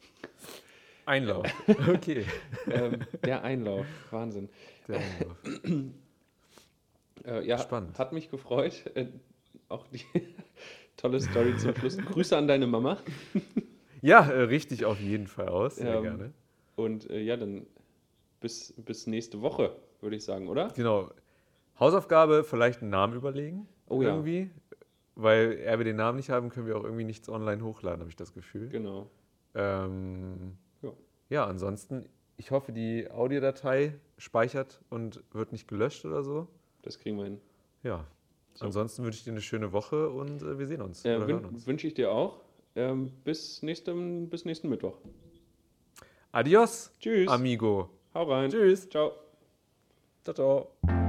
Einlauf. Okay. ähm, der Einlauf. Wahnsinn. Der Einlauf. Äh, ja, Spannend. Hat mich gefreut. Äh, auch die tolle Story zum Schluss. Grüße an deine Mama. ja, äh, richtig auf jeden Fall aus. Sehr ähm, gerne. Und äh, ja, dann bis, bis nächste Woche, würde ich sagen, oder? Genau. Hausaufgabe, vielleicht einen Namen überlegen. Oh irgendwie. ja. Weil er wir den Namen nicht haben, können wir auch irgendwie nichts online hochladen, habe ich das Gefühl. Genau. Ähm, ja. ja, ansonsten, ich hoffe, die Audiodatei speichert und wird nicht gelöscht oder so. Das kriegen wir hin. Ja. So. Ansonsten wünsche ich dir eine schöne Woche und äh, wir sehen uns. Äh, wün Wünsche ich dir auch. Ähm, bis, nächsten, bis nächsten Mittwoch. Adios. Tschüss. Amigo. Hau rein. Tschüss. Ciao. Ciao, ciao.